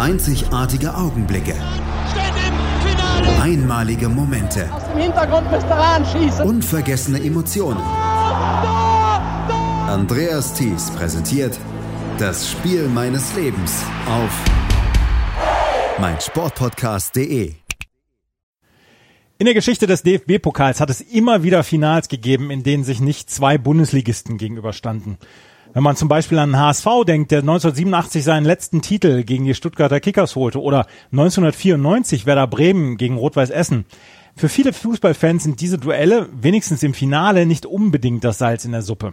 Einzigartige Augenblicke. Einmalige Momente. Unvergessene Emotionen. Andreas Thies präsentiert das Spiel meines Lebens auf meinsportpodcast.de. In der Geschichte des DFB-Pokals hat es immer wieder Finals gegeben, in denen sich nicht zwei Bundesligisten gegenüberstanden. Wenn man zum Beispiel an den HSV denkt, der 1987 seinen letzten Titel gegen die Stuttgarter Kickers holte oder 1994 Werder Bremen gegen Rot-Weiß Essen. Für viele Fußballfans sind diese Duelle wenigstens im Finale nicht unbedingt das Salz in der Suppe.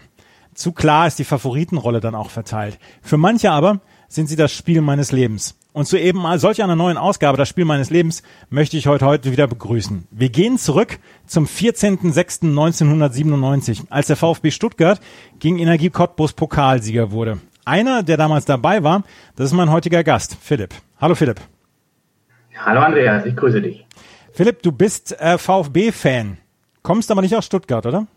Zu klar ist die Favoritenrolle dann auch verteilt. Für manche aber sind sie das Spiel meines Lebens. Und zu eben mal solch einer neuen Ausgabe, das Spiel meines Lebens, möchte ich heute heute wieder begrüßen. Wir gehen zurück zum 14.06.1997, als der VfB Stuttgart gegen Energie Cottbus Pokalsieger wurde. Einer, der damals dabei war, das ist mein heutiger Gast, Philipp. Hallo Philipp. Hallo Andreas, ich grüße dich. Philipp, du bist äh, VfB-Fan, kommst aber nicht aus Stuttgart, oder?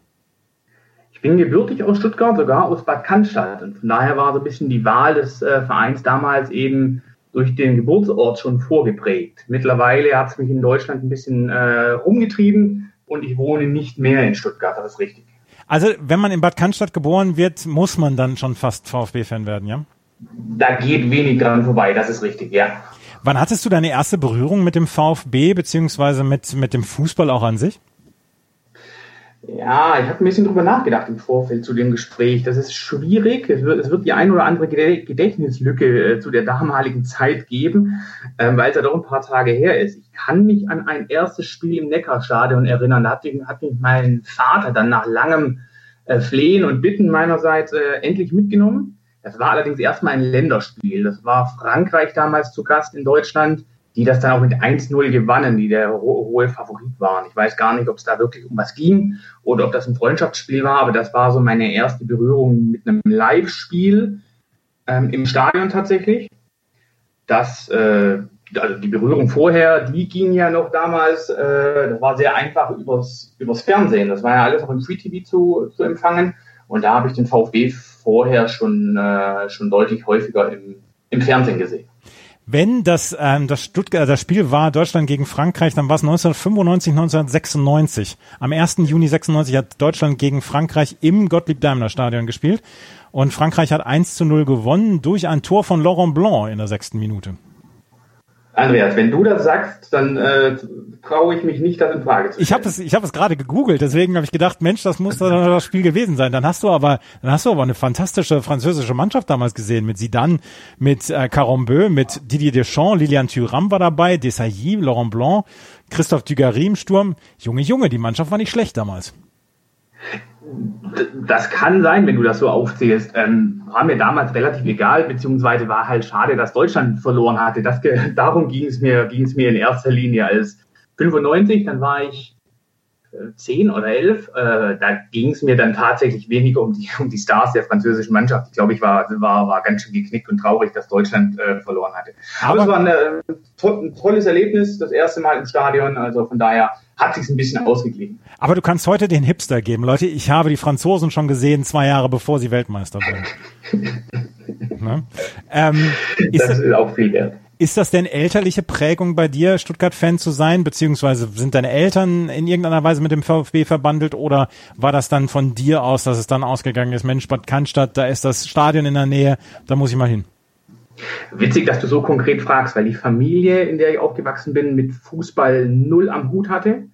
Ich bin gebürtig aus Stuttgart, sogar aus Bad Cannstatt. Und von daher war so ein bisschen die Wahl des äh, Vereins damals eben durch den Geburtsort schon vorgeprägt. Mittlerweile hat es mich in Deutschland ein bisschen äh, rumgetrieben und ich wohne nicht mehr in Stuttgart, das ist richtig. Also wenn man in Bad Cannstatt geboren wird, muss man dann schon fast VfB-Fan werden, ja? Da geht wenig dran vorbei, das ist richtig, ja. Wann hattest du deine erste Berührung mit dem VfB beziehungsweise mit, mit dem Fußball auch an sich? Ja, ich habe ein bisschen drüber nachgedacht im Vorfeld zu dem Gespräch. Das ist schwierig. Es wird, es wird die ein oder andere Gedächtnislücke äh, zu der damaligen Zeit geben, äh, weil es ja doch ein paar Tage her ist. Ich kann mich an ein erstes Spiel im Neckarstadion erinnern. Da hat, hat mich mein Vater dann nach langem äh, Flehen und Bitten meinerseits äh, endlich mitgenommen. Das war allerdings erstmal ein Länderspiel. Das war Frankreich damals zu Gast in Deutschland die das dann auch mit 1-0 gewannen, die der hohe Favorit waren. Ich weiß gar nicht, ob es da wirklich um was ging oder ob das ein Freundschaftsspiel war, aber das war so meine erste Berührung mit einem Live-Spiel ähm, im Stadion tatsächlich. Das, äh, also die Berührung vorher, die ging ja noch damals, äh, das war sehr einfach übers, übers Fernsehen. Das war ja alles auch im Free TV zu, zu empfangen. Und da habe ich den VfB vorher schon, äh, schon deutlich häufiger im, im Fernsehen gesehen. Wenn das, ähm, das, Stuttgart, das Spiel war Deutschland gegen Frankreich, dann war es 1995, 1996. Am 1. Juni 96 hat Deutschland gegen Frankreich im Gottlieb-Daimler-Stadion gespielt. Und Frankreich hat 1 zu 0 gewonnen durch ein Tor von Laurent Blanc in der sechsten Minute. Andreas, wenn du das sagst, dann äh, traue ich mich nicht, das in Frage zu stellen. Ich habe es, ich habe es gerade gegoogelt, deswegen habe ich gedacht, Mensch, das muss doch das Spiel gewesen sein. Dann hast du aber, dann hast du aber eine fantastische französische Mannschaft damals gesehen mit Zidane, mit äh, Carambeu, mit Didier Deschamps, Lilian Thuram war dabei, Desailly, Laurent Blanc, Christophe Dugarry im Sturm. Junge, Junge, die Mannschaft war nicht schlecht damals. Das kann sein, wenn du das so aufzählst. Ähm, war mir damals relativ egal, beziehungsweise war halt schade, dass Deutschland verloren hatte. Das, darum ging es mir, ging es mir in erster Linie. Als 95, dann war ich zehn oder elf. Äh, da ging es mir dann tatsächlich weniger um die, um die Stars der französischen Mannschaft. Ich glaube, ich war, war, war ganz schön geknickt und traurig, dass Deutschland äh, verloren hatte. Aber, Aber es war eine, ein tolles Erlebnis, das erste Mal im Stadion. Also von daher hat sich ein bisschen ausgeglichen. Aber du kannst heute den Hipster geben. Leute, ich habe die Franzosen schon gesehen, zwei Jahre bevor sie Weltmeister wurden. ne? ähm, ist, das ist auch viel wert. Ist das denn elterliche Prägung bei dir, Stuttgart-Fan zu sein, beziehungsweise sind deine Eltern in irgendeiner Weise mit dem VfB verbandelt oder war das dann von dir aus, dass es dann ausgegangen ist, Mensch, Bad Cannstatt, da ist das Stadion in der Nähe, da muss ich mal hin? Witzig, dass du so konkret fragst, weil die Familie, in der ich aufgewachsen bin, mit Fußball null am Hut hatte.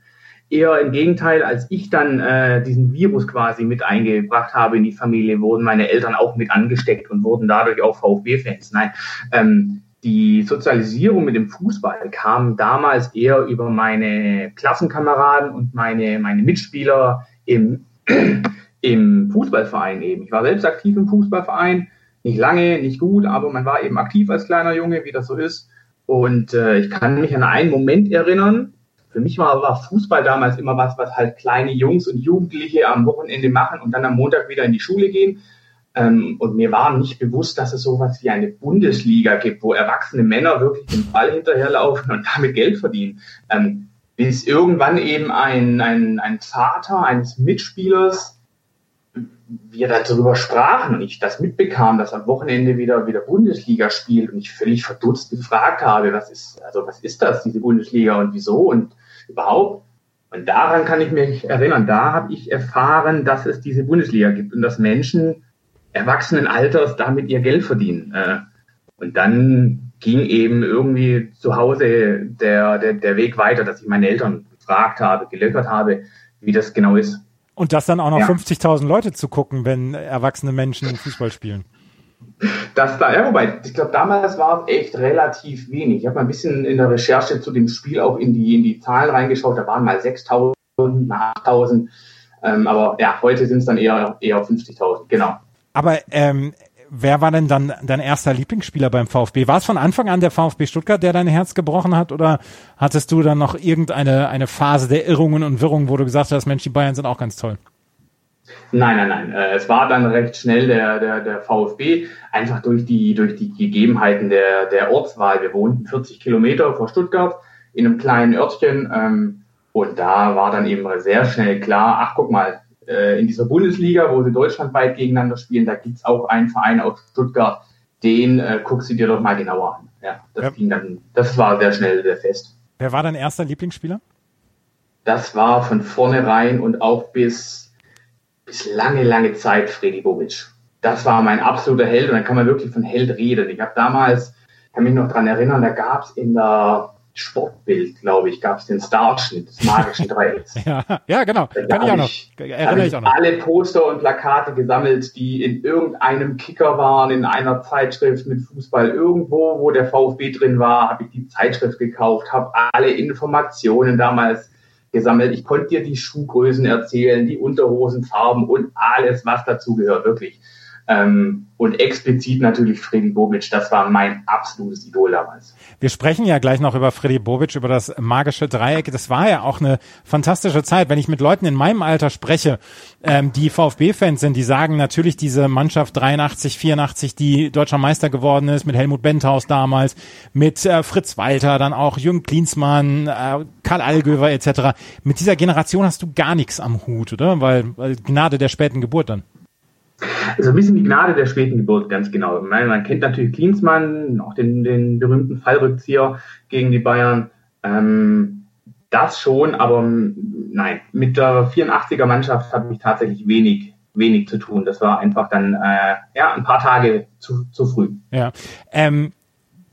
Eher im Gegenteil, als ich dann äh, diesen Virus quasi mit eingebracht habe in die Familie, wurden meine Eltern auch mit angesteckt und wurden dadurch auch VfB-Fans. Nein, ähm, die Sozialisierung mit dem Fußball kam damals eher über meine Klassenkameraden und meine, meine Mitspieler im, im Fußballverein eben. Ich war selbst aktiv im Fußballverein, nicht lange, nicht gut, aber man war eben aktiv als kleiner Junge, wie das so ist. Und äh, ich kann mich an einen Moment erinnern, für mich war, war Fußball damals immer was, was halt kleine Jungs und Jugendliche am Wochenende machen und dann am Montag wieder in die Schule gehen. Ähm, und mir war nicht bewusst, dass es sowas wie eine Bundesliga gibt, wo erwachsene Männer wirklich den Ball hinterherlaufen und damit Geld verdienen. Ähm, bis irgendwann eben ein, ein, ein Vater eines Mitspielers wir darüber sprachen und ich das mitbekam, dass am Wochenende wieder wieder Bundesliga spielt und ich völlig verdutzt gefragt habe, was ist also was ist das diese Bundesliga und wieso und überhaupt und daran kann ich mich erinnern, da habe ich erfahren, dass es diese Bundesliga gibt und dass Menschen erwachsenen Alters damit ihr Geld verdienen. Äh, und dann ging eben irgendwie zu Hause der, der, der Weg weiter, dass ich meine Eltern gefragt habe, gelöckert habe, wie das genau ist. Und das dann auch noch ja. 50.000 Leute zu gucken, wenn erwachsene Menschen Fußball spielen. Das da, ja, wobei, ich glaube, damals war es echt relativ wenig. Ich habe mal ein bisschen in der Recherche zu dem Spiel auch in die, in die Zahlen reingeschaut. Da waren mal 6.000, mal 8.000. Ähm, aber ja, heute sind es dann eher, eher 50.000, genau. Aber ähm, wer war denn dann dein erster Lieblingsspieler beim VfB? War es von Anfang an der VfB Stuttgart, der dein Herz gebrochen hat? Oder hattest du dann noch irgendeine eine Phase der Irrungen und Wirrungen, wo du gesagt hast, Mensch, die Bayern sind auch ganz toll? Nein, nein, nein. Äh, es war dann recht schnell der, der, der VfB, einfach durch die, durch die Gegebenheiten der, der Ortswahl. Wir wohnten 40 Kilometer vor Stuttgart in einem kleinen Örtchen. Ähm, und da war dann eben sehr schnell klar, ach guck mal, äh, in dieser Bundesliga, wo sie deutschlandweit gegeneinander spielen, da gibt's auch einen Verein aus Stuttgart, den äh, guckst du dir doch mal genauer an. Ja, das ja. ging dann, das war sehr schnell sehr fest. Wer war dein erster Lieblingsspieler? Das war von vornherein und auch bis, bis lange, lange Zeit Freddy Bobic. Das war mein absoluter Held und dann kann man wirklich von Held reden. Ich habe damals, kann mich noch dran erinnern, da gab's in der Sportbild, glaube ich, gab es den Starschnitt des magischen Dreiecks. ja, ja, genau. Da Kann ich auch noch. Erinnere ich auch noch. Alle Poster und Plakate gesammelt, die in irgendeinem Kicker waren, in einer Zeitschrift mit Fußball. Irgendwo, wo der VfB drin war, habe ich die Zeitschrift gekauft, habe alle Informationen damals gesammelt. Ich konnte dir die Schuhgrößen erzählen, die Unterhosenfarben und alles, was dazu gehört, wirklich. Ähm, und explizit natürlich Freddy Bobic, das war mein absolutes Idol damals. Wir sprechen ja gleich noch über Freddy Bobic, über das magische Dreieck. Das war ja auch eine fantastische Zeit. Wenn ich mit Leuten in meinem Alter spreche, ähm, die VfB-Fans sind, die sagen natürlich diese Mannschaft 83, 84, die deutscher Meister geworden ist, mit Helmut Benthaus damals, mit äh, Fritz Walter, dann auch Jürgen Klinsmann, äh, Karl Allgöwer etc. Mit dieser Generation hast du gar nichts am Hut, oder? Weil, weil Gnade der späten Geburt dann. Also ein bisschen die Gnade der späten Geburt, ganz genau. Man, man kennt natürlich Klinsmann, auch den, den berühmten Fallrückzieher gegen die Bayern. Ähm, das schon, aber nein, mit der 84er Mannschaft habe ich tatsächlich wenig, wenig zu tun. Das war einfach dann äh, ja ein paar Tage zu, zu früh. Ja. Ähm,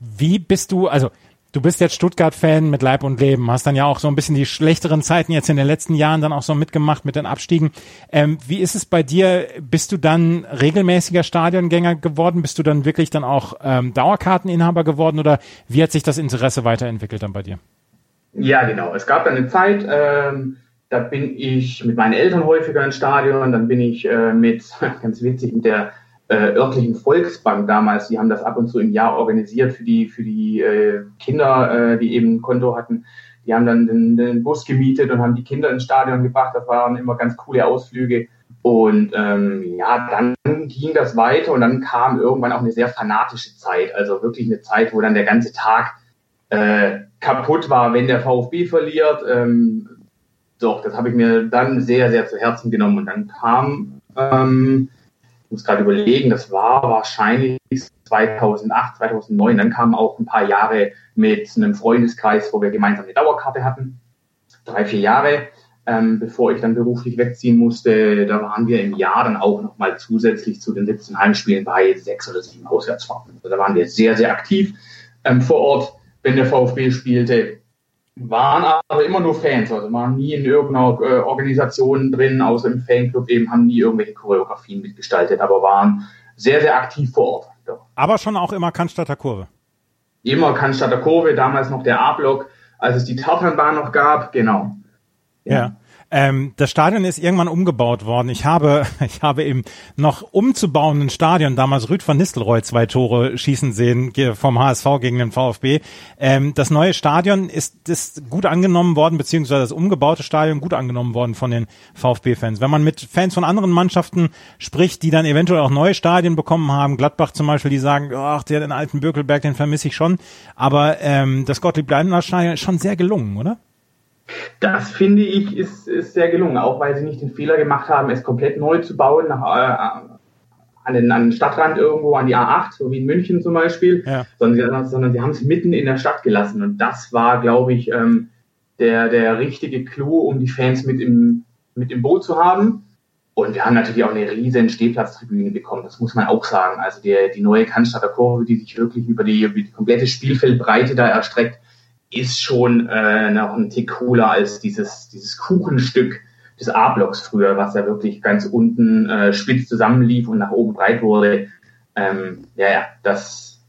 wie bist du, also du bist jetzt Stuttgart-Fan mit Leib und Leben, hast dann ja auch so ein bisschen die schlechteren Zeiten jetzt in den letzten Jahren dann auch so mitgemacht mit den Abstiegen. Ähm, wie ist es bei dir? Bist du dann regelmäßiger Stadiongänger geworden? Bist du dann wirklich dann auch ähm, Dauerkarteninhaber geworden oder wie hat sich das Interesse weiterentwickelt dann bei dir? Ja, genau. Es gab dann eine Zeit, ähm, da bin ich mit meinen Eltern häufiger ins Stadion, dann bin ich äh, mit, ganz witzig, mit der äh, örtlichen Volksbank damals, die haben das ab und zu im Jahr organisiert für die, für die äh, Kinder, äh, die eben ein Konto hatten. Die haben dann den, den Bus gemietet und haben die Kinder ins Stadion gebracht. Das waren immer ganz coole Ausflüge. Und ähm, ja, dann ging das weiter und dann kam irgendwann auch eine sehr fanatische Zeit. Also wirklich eine Zeit, wo dann der ganze Tag äh, kaputt war, wenn der VfB verliert. Ähm, doch, das habe ich mir dann sehr, sehr zu Herzen genommen. Und dann kam ähm, muss gerade überlegen, das war wahrscheinlich 2008, 2009. Dann kamen auch ein paar Jahre mit einem Freundeskreis, wo wir gemeinsam eine Dauerkarte hatten. Drei, vier Jahre, ähm, bevor ich dann beruflich wegziehen musste. Da waren wir im Jahr dann auch nochmal zusätzlich zu den 17 Heimspielen bei sechs oder sieben Auswärtsfahrten. Also da waren wir sehr, sehr aktiv ähm, vor Ort, wenn der VfB spielte waren aber immer nur Fans, also waren nie in irgendeiner äh, Organisation drin, außer im Fanclub eben, haben nie irgendwelche Choreografien mitgestaltet, aber waren sehr, sehr aktiv vor Ort. Doch. Aber schon auch immer Cannstatter Kurve. Immer Cannstatter Kurve, damals noch der A-Block, als es die Tartanbahn noch gab, genau. Ja. ja. Ähm, das Stadion ist irgendwann umgebaut worden. Ich habe, ich habe im noch umzubauenden Stadion damals Rüd van Nistelrooy zwei Tore schießen sehen vom HSV gegen den VfB. Ähm, das neue Stadion ist, ist gut angenommen worden, beziehungsweise das umgebaute Stadion gut angenommen worden von den VfB-Fans. Wenn man mit Fans von anderen Mannschaften spricht, die dann eventuell auch neue Stadien bekommen haben, Gladbach zum Beispiel, die sagen, ach, der den alten Birkelberg, den vermisse ich schon. Aber ähm, das Gottlieb-Leibniz-Stadion ist schon sehr gelungen, oder? Das finde ich ist, ist sehr gelungen, auch weil sie nicht den Fehler gemacht haben, es komplett neu zu bauen, nach, äh, an, den, an den Stadtrand irgendwo, an die A8, so wie in München zum Beispiel, ja. sondern, sondern sie haben es mitten in der Stadt gelassen. Und das war, glaube ich, ähm, der, der richtige Clou, um die Fans mit im, mit im Boot zu haben. Und wir haben natürlich auch eine riesen Stehplatztribüne bekommen, das muss man auch sagen. Also der, die neue Cannstatter Kurve, die sich wirklich über die, über die komplette Spielfeldbreite da erstreckt, ist schon äh, noch ein Tick cooler als dieses, dieses Kuchenstück des A-Blocks früher, was ja wirklich ganz unten äh, spitz zusammenlief und nach oben breit wurde. Ähm, ja, ja, das,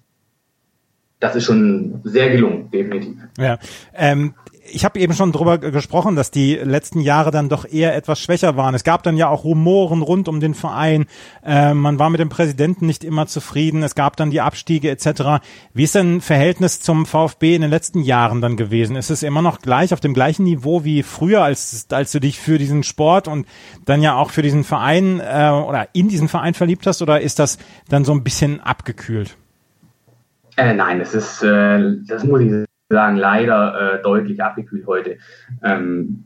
das ist schon sehr gelungen, definitiv. Ja, ähm, ich habe eben schon drüber gesprochen, dass die letzten Jahre dann doch eher etwas schwächer waren. Es gab dann ja auch Rumoren rund um den Verein. Äh, man war mit dem Präsidenten nicht immer zufrieden. Es gab dann die Abstiege etc. Wie ist denn Verhältnis zum VfB in den letzten Jahren dann gewesen? Ist es immer noch gleich auf dem gleichen Niveau wie früher, als als du dich für diesen Sport und dann ja auch für diesen Verein äh, oder in diesen Verein verliebt hast? Oder ist das dann so ein bisschen abgekühlt? Äh, nein, das ist, äh, das muss ich sagen, leider äh, deutlich abgekühlt heute. Ähm,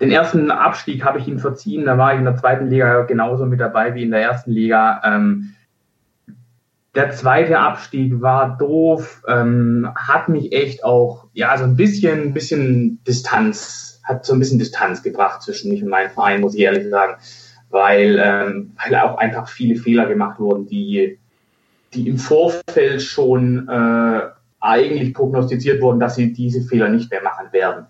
den ersten Abstieg habe ich ihm verziehen, da war ich in der zweiten Liga genauso mit dabei wie in der ersten Liga. Ähm, der zweite Abstieg war doof, ähm, hat mich echt auch, ja, so ein bisschen, bisschen Distanz, hat so ein bisschen Distanz gebracht zwischen mich und meinem Verein, muss ich ehrlich sagen, weil, ähm, weil auch einfach viele Fehler gemacht wurden, die, die im Vorfeld schon äh, eigentlich prognostiziert wurden, dass sie diese Fehler nicht mehr machen werden.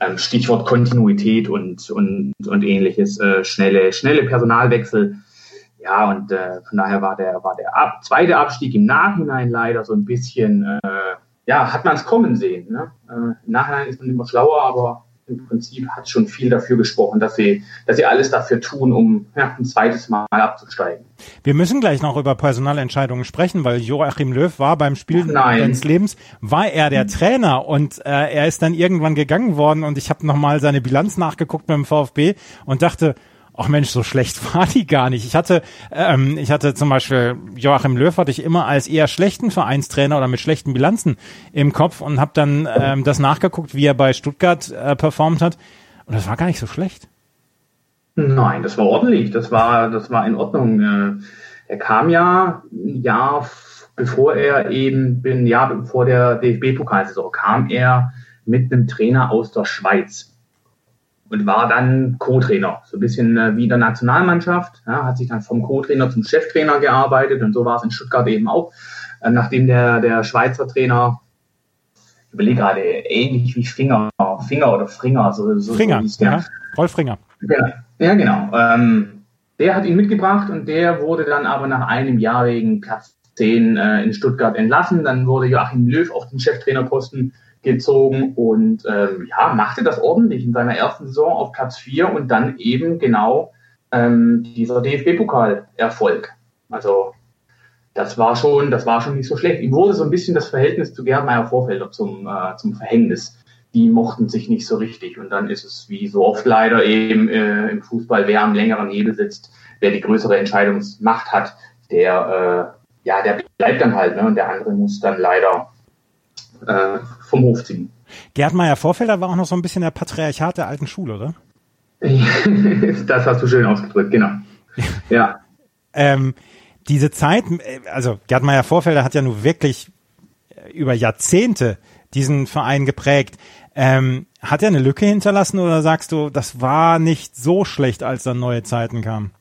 Ähm, Stichwort Kontinuität und, und, und ähnliches, äh, schnelle, schnelle Personalwechsel. Ja, und äh, von daher war der, war der Ab zweite Abstieg im Nachhinein leider so ein bisschen, äh, ja, hat man es kommen sehen. Ne? Äh, Im Nachhinein ist man immer schlauer, aber im Prinzip hat schon viel dafür gesprochen, dass sie, dass sie alles dafür tun, um ja, ein zweites Mal abzusteigen. Wir müssen gleich noch über Personalentscheidungen sprechen, weil Joachim Löw war beim Spiel seines Lebens, war er der Trainer und äh, er ist dann irgendwann gegangen worden und ich habe nochmal seine Bilanz nachgeguckt beim VfB und dachte, ach Mensch, so schlecht war die gar nicht. Ich hatte, ähm, ich hatte zum Beispiel Joachim Löw hatte ich immer als eher schlechten Vereinstrainer oder mit schlechten Bilanzen im Kopf und habe dann ähm, das nachgeguckt, wie er bei Stuttgart äh, performt hat. Und das war gar nicht so schlecht. Nein, das war ordentlich. Das war, das war in Ordnung. Äh, er kam ja ein Jahr bevor er eben, Jahr bevor der DFB-Pokalsaison kam er mit einem Trainer aus der Schweiz und war dann Co-Trainer, so ein bisschen äh, wie der Nationalmannschaft, ja, hat sich dann vom Co-Trainer zum Cheftrainer gearbeitet und so war es in Stuttgart eben auch, äh, nachdem der, der Schweizer Trainer, ich überlege gerade, ähnlich wie Finger, Finger oder Fringer, so, so, Fringer, so der. Ja, Rolf Fringer. Genau. Ja, genau. Ähm, der hat ihn mitgebracht und der wurde dann aber nach einem Jahr wegen Platz 10 äh, in Stuttgart entlassen. Dann wurde Joachim Löw auf den Cheftrainerposten gezogen und ähm, ja, machte das ordentlich in seiner ersten Saison auf Platz 4 und dann eben genau ähm, dieser DFB-Pokal-Erfolg. Also das war schon, das war schon nicht so schlecht. Ihm wurde so ein bisschen das Verhältnis zu Meyer Vorfelder zum, äh, zum Verhängnis. Die mochten sich nicht so richtig. Und dann ist es wie so oft leider eben äh, im Fußball, wer am längeren Hebel sitzt, wer die größere Entscheidungsmacht hat, der, äh, ja, der bleibt dann halt. Ne? Und der andere muss dann leider äh, vom Hof ziehen. Gerd Meyer Vorfelder war auch noch so ein bisschen der Patriarchat der alten Schule, oder? das hast du schön ausgedrückt, genau. Ja. ähm, diese Zeit, also Gerd Meyer Vorfelder hat ja nur wirklich über Jahrzehnte diesen Verein geprägt. Ähm, hat er eine Lücke hinterlassen oder sagst du, das war nicht so schlecht, als dann neue Zeiten kamen?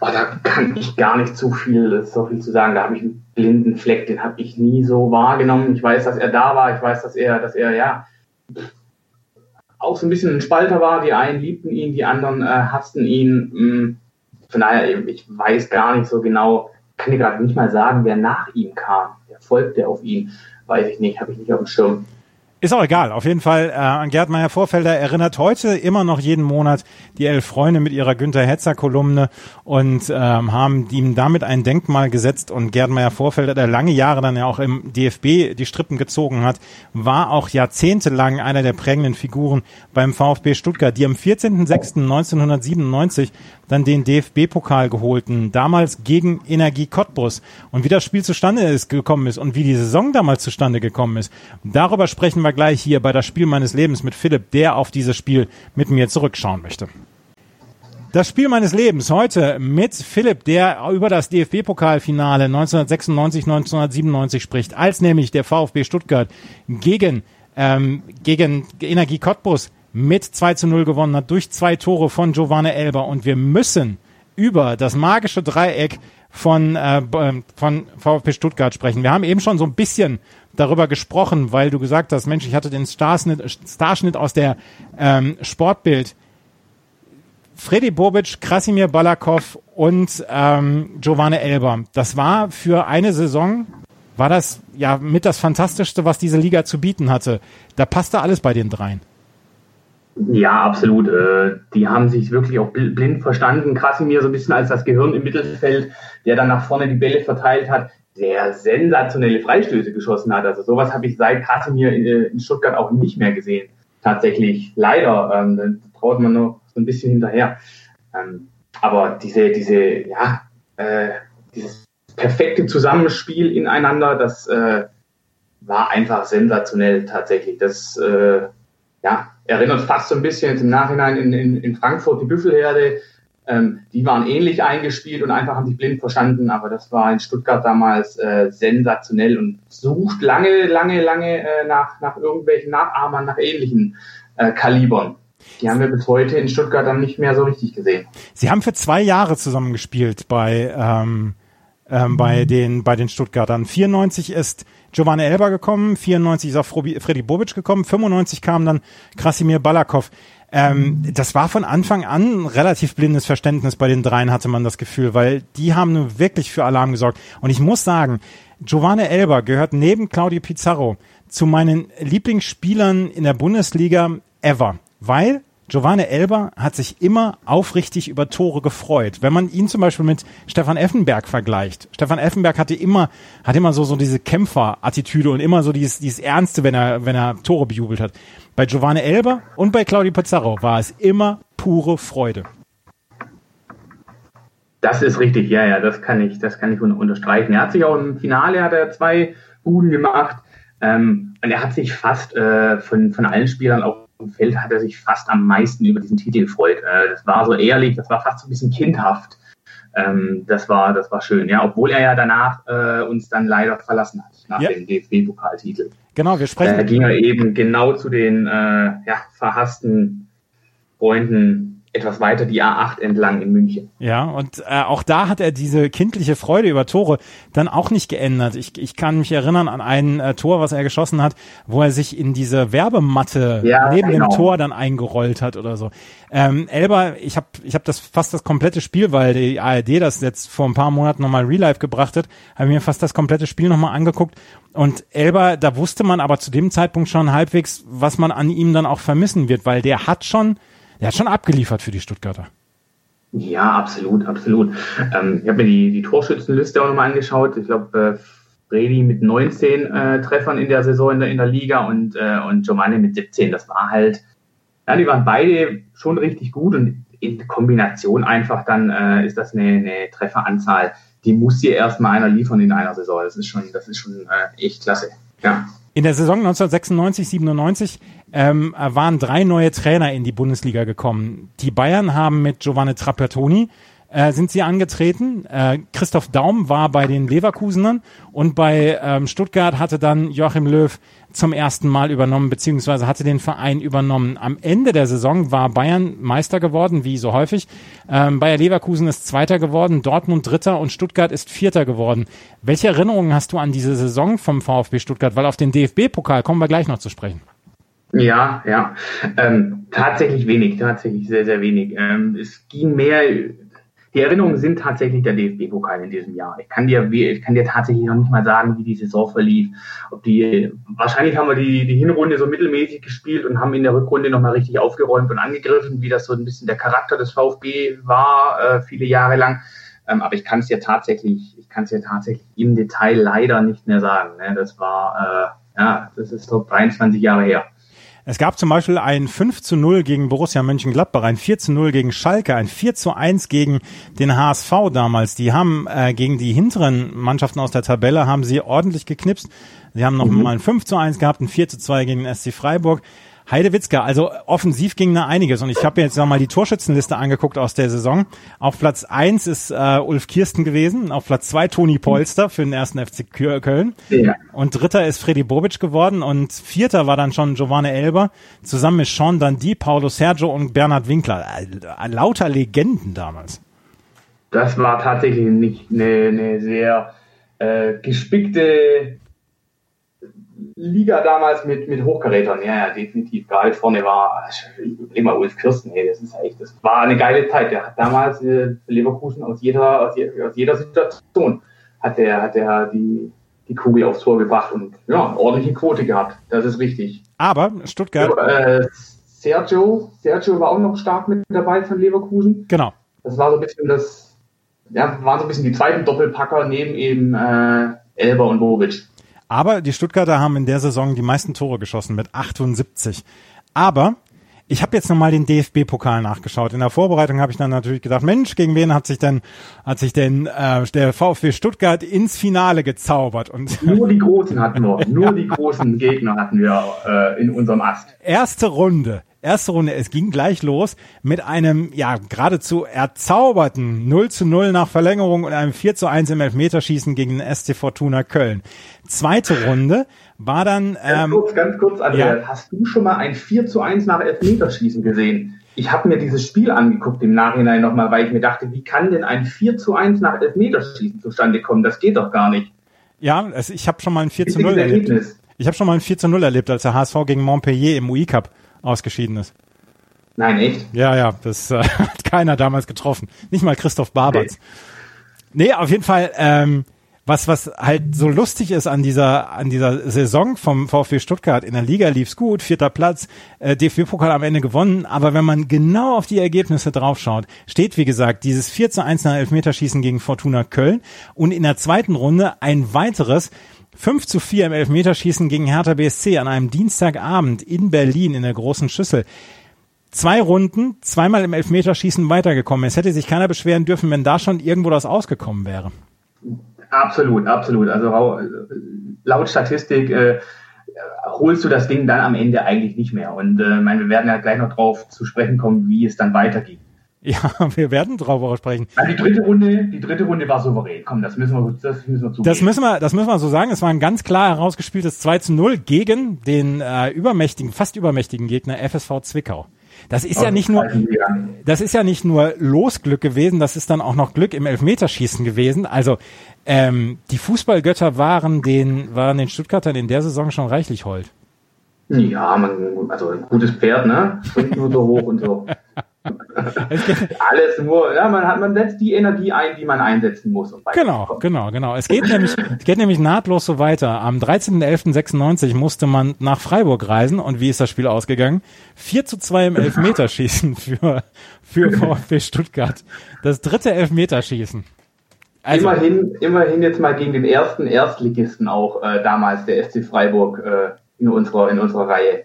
Oh, da kann ich gar nicht so viel, so viel zu sagen. Da habe ich einen blinden Fleck, den habe ich nie so wahrgenommen. Ich weiß, dass er da war. Ich weiß, dass er, dass er ja auch so ein bisschen ein Spalter war. Die einen liebten ihn, die anderen äh, hassten ihn. Hm, von daher, ich weiß gar nicht so genau, kann dir gerade nicht mal sagen, wer nach ihm kam. Wer folgte auf ihn, weiß ich nicht, habe ich nicht auf dem Schirm. Ist auch egal. Auf jeden Fall äh, Gerd Meyer Vorfelder erinnert heute immer noch jeden Monat die Elf Freunde mit ihrer Günther Hetzer Kolumne und ähm, haben ihm damit ein Denkmal gesetzt. Und Gerd Meyer Vorfelder, der lange Jahre dann ja auch im DFB die Strippen gezogen hat, war auch jahrzehntelang einer der prägenden Figuren beim VfB Stuttgart, die am 14.06.1997 dann den DFB-Pokal geholten, damals gegen Energie Cottbus. Und wie das Spiel zustande ist, gekommen ist und wie die Saison damals zustande gekommen ist, darüber sprechen wir gleich hier bei das Spiel meines Lebens mit Philipp, der auf dieses Spiel mit mir zurückschauen möchte. Das Spiel meines Lebens heute mit Philipp, der über das DFB-Pokalfinale 1996-1997 spricht, als nämlich der VfB Stuttgart gegen, ähm, gegen Energie Cottbus mit 2 zu 0 gewonnen hat durch zwei Tore von Giovanni Elber. Und wir müssen über das magische Dreieck von, äh, ähm, von VfB Stuttgart sprechen. Wir haben eben schon so ein bisschen darüber gesprochen, weil du gesagt hast, Mensch, ich hatte den Starschnitt, Starschnitt aus der ähm, Sportbild. Freddy Bobic, Krasimir Balakov und ähm, Giovanni Elber. Das war für eine Saison, war das ja mit das Fantastischste, was diese Liga zu bieten hatte. Da passte alles bei den dreien. Ja, absolut. Äh, die haben sich wirklich auch blind verstanden. Krasimir so ein bisschen als das Gehirn im Mittelfeld, der dann nach vorne die Bälle verteilt hat, der sensationelle Freistöße geschossen hat. Also sowas habe ich seit Krasimir in, Stuttgart auch nicht mehr gesehen. Tatsächlich. Leider. Ähm, da traut man noch so ein bisschen hinterher. Ähm, aber diese, diese, ja, äh, dieses perfekte Zusammenspiel ineinander, das äh, war einfach sensationell tatsächlich. Das, äh, ja, erinnert fast so ein bisschen jetzt im Nachhinein in, in, in Frankfurt die Büffelherde. Ähm, die waren ähnlich eingespielt und einfach haben sich blind verstanden, aber das war in Stuttgart damals äh, sensationell und sucht lange, lange, lange äh, nach, nach irgendwelchen Nachahmern, nach ähnlichen äh, Kalibern. Die haben wir bis heute in Stuttgart dann nicht mehr so richtig gesehen. Sie haben für zwei Jahre zusammengespielt bei, ähm, ähm, bei, den, bei den Stuttgartern. 94 ist Giovanni Elber gekommen, 94 ist auch Freddy Bobic gekommen, 95 kam dann Krasimir Balakov. Ähm, das war von Anfang an relativ blindes Verständnis bei den dreien, hatte man das Gefühl, weil die haben nun wirklich für Alarm gesorgt. Und ich muss sagen, Giovanni Elber gehört neben Claudio Pizarro zu meinen Lieblingsspielern in der Bundesliga ever, weil Giovanni Elber hat sich immer aufrichtig über Tore gefreut. Wenn man ihn zum Beispiel mit Stefan Effenberg vergleicht. Stefan Effenberg hatte immer, hat immer so, so diese Kämpferattitüde und immer so dieses, dieses Ernste, wenn er, wenn er Tore bejubelt hat. Bei Giovanni Elber und bei Claudio Pizarro war es immer pure Freude. Das ist richtig, ja, ja, das kann ich, das kann ich unterstreichen. Er hat sich auch im Finale hat er zwei Buden gemacht. Ähm, und er hat sich fast äh, von, von allen Spielern auch Feld hat er sich fast am meisten über diesen Titel gefreut. Äh, das war so ehrlich, das war fast so ein bisschen kindhaft. Ähm, das war, das war schön, ja, obwohl er ja danach äh, uns dann leider verlassen hat, nach ja. dem DFB-Pokaltitel. Genau, wir sprechen. Da ging er eben genau zu den äh, ja, verhassten Freunden etwas weiter die A8 entlang in München. Ja, und äh, auch da hat er diese kindliche Freude über Tore dann auch nicht geändert. Ich, ich kann mich erinnern an ein äh, Tor, was er geschossen hat, wo er sich in diese Werbematte ja, neben genau. dem Tor dann eingerollt hat oder so. Ähm, Elber, ich habe ich hab das fast das komplette Spiel, weil die ARD das jetzt vor ein paar Monaten nochmal Real Life gebracht hat, habe mir fast das komplette Spiel nochmal angeguckt. Und Elber, da wusste man aber zu dem Zeitpunkt schon halbwegs, was man an ihm dann auch vermissen wird, weil der hat schon er hat schon abgeliefert für die Stuttgarter. Ja, absolut, absolut. Ähm, ich habe mir die, die Torschützenliste auch nochmal angeschaut. Ich glaube, äh, Freddy mit 19 äh, Treffern in der Saison in der, in der Liga und, äh, und Giovanni mit 17. Das war halt, ja, die waren beide schon richtig gut und in Kombination einfach dann äh, ist das eine, eine Trefferanzahl, die muss dir erstmal einer liefern in einer Saison. Das ist schon, das ist schon äh, echt klasse. Ja. In der Saison 1996, 97 ähm, waren drei neue Trainer in die Bundesliga gekommen. Die Bayern haben mit Giovanni Trapattoni äh, sind sie angetreten. Äh, Christoph Daum war bei den Leverkusenern und bei ähm, Stuttgart hatte dann Joachim Löw zum ersten Mal übernommen, beziehungsweise hatte den Verein übernommen. Am Ende der Saison war Bayern Meister geworden, wie so häufig. Ähm, Bayer Leverkusen ist Zweiter geworden, Dortmund Dritter und Stuttgart ist Vierter geworden. Welche Erinnerungen hast du an diese Saison vom VfB Stuttgart? Weil auf den DFB-Pokal kommen wir gleich noch zu sprechen. Ja, ja. Ähm, tatsächlich wenig, tatsächlich sehr, sehr wenig. Ähm, es ging mehr die Erinnerungen sind tatsächlich der DFB-Pokal in diesem Jahr. Ich kann dir, ich kann dir tatsächlich noch nicht mal sagen, wie die Saison verlief. Ob die, wahrscheinlich haben wir die, die Hinrunde so mittelmäßig gespielt und haben in der Rückrunde nochmal richtig aufgeräumt und angegriffen, wie das so ein bisschen der Charakter des VfB war, äh, viele Jahre lang. Ähm, aber ich kann es ja tatsächlich, ich kann es ja tatsächlich im Detail leider nicht mehr sagen. Ne? Das war, äh, ja, das ist doch 23 Jahre her. Es gab zum Beispiel ein 5 zu 0 gegen Borussia Mönchengladbach, ein 4 zu 0 gegen Schalke, ein 4 zu 1 gegen den HSV damals. Die haben äh, gegen die hinteren Mannschaften aus der Tabelle haben sie ordentlich geknipst. Sie haben noch mhm. mal ein 5 zu 1 gehabt, ein 4 zu 2 gegen den SC Freiburg. Heidewitzka, also offensiv ging da einiges und ich habe jetzt noch mal die Torschützenliste angeguckt aus der Saison. Auf Platz eins ist äh, Ulf Kirsten gewesen, auf Platz zwei Toni Polster für den ersten FC Köln ja. und dritter ist Freddy Bobic geworden und vierter war dann schon Giovanni Elber zusammen mit Sean Dundee, Paulo Sergio und Bernhard Winkler. Äh, lauter Legenden damals. Das war tatsächlich nicht eine, eine sehr äh, gespickte Liga damals mit, mit Hochkarätern, ja, ja, definitiv. Gerade vorne war, immer Ulf Kirsten, ey, das ist echt, das war eine geile Zeit. Der hat damals äh, Leverkusen aus jeder, aus, jeder, aus jeder Situation hat der, hat der die, die Kugel aufs Tor gebracht und ja, ordentliche Quote gehabt. Das ist richtig. Aber Stuttgart. Äh, Sergio, Sergio war auch noch stark mit dabei von Leverkusen. Genau. Das war so ein bisschen das, ja, waren so ein bisschen die zweiten Doppelpacker neben eben äh, Elber und Bobic. Aber die Stuttgarter haben in der Saison die meisten Tore geschossen mit 78. Aber ich habe jetzt nochmal den DFB-Pokal nachgeschaut. In der Vorbereitung habe ich dann natürlich gedacht, Mensch, gegen wen hat sich denn hat sich denn äh, der VfB Stuttgart ins Finale gezaubert? Und nur die Großen hatten wir, nur die großen Gegner hatten wir äh, in unserem Ast. Erste Runde, erste Runde, es ging gleich los mit einem, ja, geradezu erzauberten 0 zu 0 nach Verlängerung und einem 4 zu 1 im Elfmeterschießen gegen den SC Fortuna Köln. Zweite Runde war dann... Ähm, ganz kurz, ganz kurz, Andrea, ja. hast du schon mal ein 4 zu 1 nach Elfmeterschießen gesehen? Ich habe mir dieses Spiel angeguckt im Nachhinein nochmal, weil ich mir dachte, wie kann denn ein 4 zu 1 nach Elfmeterschießen zustande kommen? Das geht doch gar nicht. Ja, also ich habe schon mal ein 4 zu 0 erlebt. Ich habe schon mal ein 4 zu 0 erlebt, als der HSV gegen Montpellier im UI Cup ausgeschieden ist. Nein, echt? Ja, ja, das äh, hat keiner damals getroffen. Nicht mal Christoph Barbatz. Nee, nee auf jeden Fall, ähm, was, was halt so lustig ist an dieser, an dieser Saison vom VfB Stuttgart. In der Liga lief's gut, vierter Platz, äh, DFB-Pokal am Ende gewonnen. Aber wenn man genau auf die Ergebnisse draufschaut, steht, wie gesagt, dieses 4 zu 1 nach Elfmeterschießen gegen Fortuna Köln und in der zweiten Runde ein weiteres 5 zu 4 im Elfmeterschießen gegen Hertha BSC an einem Dienstagabend in Berlin in der großen Schüssel. Zwei Runden, zweimal im Elfmeterschießen weitergekommen. Es hätte sich keiner beschweren dürfen, wenn da schon irgendwo das ausgekommen wäre. Absolut, absolut. Also laut Statistik äh, holst du das Ding dann am Ende eigentlich nicht mehr. Und äh, meine, wir werden ja gleich noch drauf zu sprechen kommen, wie es dann weitergeht. Ja, wir werden drauf sprechen. Also die dritte Runde, die dritte Runde war souverän. Komm, das müssen wir, das müssen wir zugeben. Das müssen wir, das müssen wir so sagen. Es war ein ganz klar herausgespieltes 2 zu 0 gegen den äh, übermächtigen, fast übermächtigen Gegner FSV Zwickau. Das ist ja nicht nur, das ist ja nicht nur Losglück gewesen, das ist dann auch noch Glück im Elfmeterschießen gewesen. Also ähm, die Fußballgötter waren den, waren den Stuttgartern in der Saison schon reichlich hold. Ja, man, also ein gutes Pferd, ne? Springt nur so hoch und so. Alles nur, ja, man hat, man setzt die Energie ein, die man einsetzen muss. Um genau, genau, genau. Es geht nämlich, es geht nämlich nahtlos so weiter. Am 13.11.96 musste man nach Freiburg reisen und wie ist das Spiel ausgegangen? 4 zu 2 im Elfmeterschießen für, für VfB Stuttgart. Das dritte Elfmeterschießen. Also, immerhin, immerhin jetzt mal gegen den ersten Erstligisten auch äh, damals, der SC Freiburg, äh, in unserer, in unserer Reihe.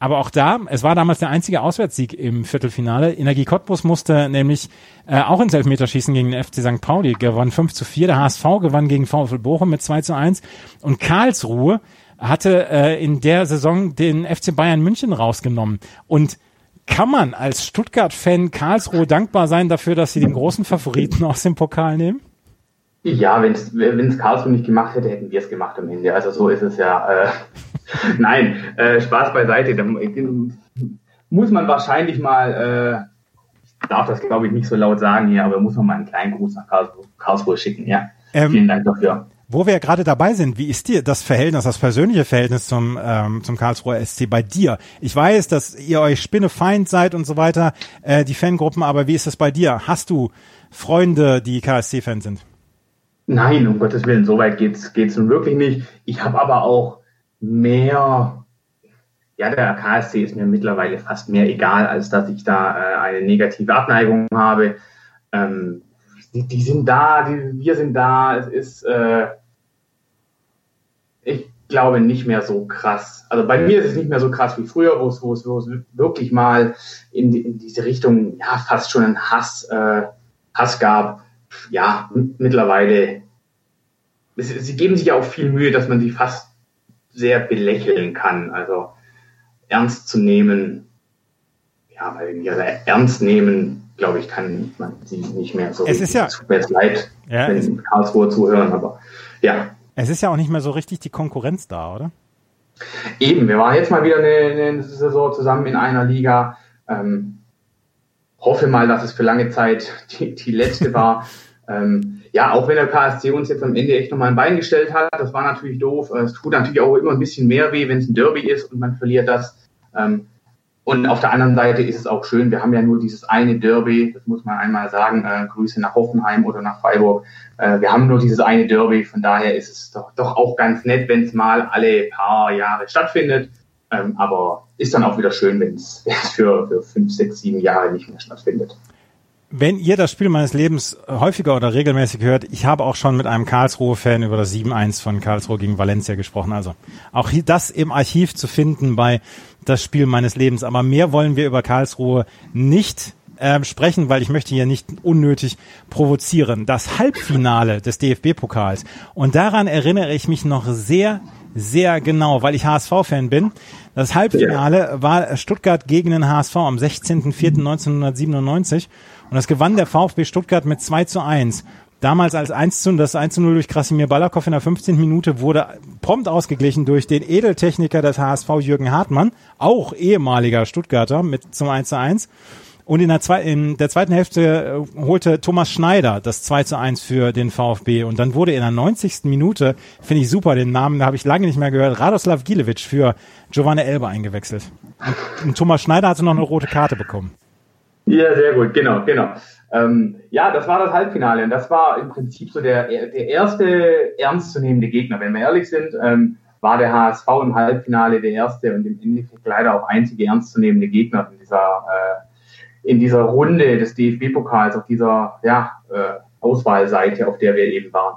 Aber auch da, es war damals der einzige Auswärtssieg im Viertelfinale. Energie Cottbus musste nämlich äh, auch ins Elfmeterschießen gegen den FC St. Pauli, gewann 5 zu 4. Der HSV gewann gegen VfL Bochum mit 2 zu 1. Und Karlsruhe hatte äh, in der Saison den FC Bayern München rausgenommen. Und kann man als Stuttgart-Fan Karlsruhe dankbar sein dafür, dass sie den großen Favoriten aus dem Pokal nehmen? Ja, wenn es Karlsruhe nicht gemacht hätte, hätten wir es gemacht am Ende. Also so ist es ja. Äh, Nein, äh, Spaß beiseite. Da muss man wahrscheinlich mal, äh, ich darf das glaube ich nicht so laut sagen hier, aber muss man mal einen kleinen Gruß nach Karlsruhe, Karlsruhe schicken. Ja, ähm, vielen Dank dafür. Wo wir gerade dabei sind, wie ist dir das Verhältnis, das persönliche Verhältnis zum, ähm, zum Karlsruher SC bei dir? Ich weiß, dass ihr euch Spinnefeind seid und so weiter, äh, die Fangruppen, aber wie ist es bei dir? Hast du Freunde, die KSC-Fans sind? Nein, um Gottes Willen, so weit geht's geht's nun wirklich nicht. Ich habe aber auch mehr, ja, der KSC ist mir mittlerweile fast mehr egal, als dass ich da äh, eine negative Abneigung habe. Ähm, die, die, sind da, die, wir sind da. Es ist, äh, ich glaube nicht mehr so krass. Also bei mir ist es nicht mehr so krass wie früher, wo es, wirklich mal in, die, in diese Richtung, ja, fast schon einen Hass, äh, Hass gab. Ja, mittlerweile, sie geben sich auch viel Mühe, dass man sie fast sehr belächeln kann. Also ernst zu nehmen, ja, weil ja, ernst nehmen, glaube ich, kann man sie nicht mehr so. Es ist ja, tut mir jetzt leid, ja, wenn Karlsruhe zuhören, aber ja. Es ist ja auch nicht mehr so richtig die Konkurrenz da, oder? Eben, wir waren jetzt mal wieder eine, eine Saison zusammen in einer Liga. Ähm, hoffe mal, dass es für lange Zeit die, die letzte war. ähm, ja, auch wenn der KSC uns jetzt am Ende echt nochmal ein Bein gestellt hat, das war natürlich doof. Es tut natürlich auch immer ein bisschen mehr weh, wenn es ein Derby ist und man verliert das. Ähm, und auf der anderen Seite ist es auch schön, wir haben ja nur dieses eine Derby, das muss man einmal sagen, äh, Grüße nach Hoffenheim oder nach Freiburg. Äh, wir haben nur dieses eine Derby, von daher ist es doch, doch auch ganz nett, wenn es mal alle paar Jahre stattfindet. Ähm, aber ist dann auch wieder schön, wenn es für, für fünf, sechs, sieben Jahre nicht mehr stattfindet. Wenn ihr das Spiel meines Lebens häufiger oder regelmäßig hört, ich habe auch schon mit einem Karlsruhe-Fan über das 7-1 von Karlsruhe gegen Valencia gesprochen. Also auch das im Archiv zu finden bei das Spiel meines Lebens. Aber mehr wollen wir über Karlsruhe nicht äh, sprechen, weil ich möchte hier nicht unnötig provozieren. Das Halbfinale des DFB-Pokals. Und daran erinnere ich mich noch sehr, sehr genau, weil ich HSV-Fan bin. Das Halbfinale war Stuttgart gegen den HSV am 16.04.1997 und das gewann der VfB Stuttgart mit 2 zu 1. Damals als 1 zu, das 1 zu 0 durch Krasimir Balakow in der 15. Minute wurde prompt ausgeglichen durch den Edeltechniker des HSV Jürgen Hartmann, auch ehemaliger Stuttgarter mit zum 1 zu 1. Und in der, zwei, in der zweiten Hälfte äh, holte Thomas Schneider das 2 zu 1 für den VfB. Und dann wurde in der 90. Minute, finde ich super, den Namen habe ich lange nicht mehr gehört, Radoslav Gilevic für Giovanni Elber eingewechselt. Und, und Thomas Schneider hatte noch eine rote Karte bekommen. Ja, sehr gut, genau, genau. Ähm, ja, das war das Halbfinale und das war im Prinzip so der, der erste ernstzunehmende Gegner. Wenn wir ehrlich sind, ähm, war der HSV im Halbfinale der erste und im Endeffekt leider auch einzige ernstzunehmende Gegner in dieser, äh, in dieser Runde des DFB-Pokals, auf dieser ja, äh, Auswahlseite, auf der wir eben waren.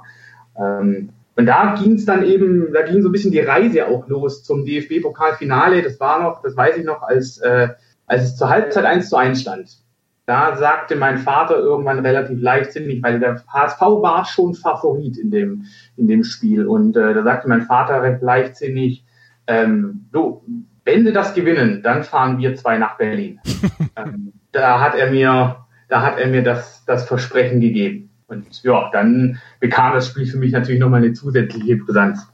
Ähm, und da ging es dann eben, da ging so ein bisschen die Reise auch los zum DFB-Pokalfinale. Das war noch, das weiß ich noch, als, äh, als es zur Halbzeit 1 zu 1 stand da sagte mein Vater irgendwann relativ leichtsinnig, weil der HSV war schon Favorit in dem, in dem Spiel. Und äh, da sagte mein Vater recht leichtsinnig, ähm, du, wenn sie das gewinnen, dann fahren wir zwei nach Berlin. ähm, da hat er mir, da hat er mir das, das Versprechen gegeben. Und ja, dann bekam das Spiel für mich natürlich nochmal eine zusätzliche Brisanz.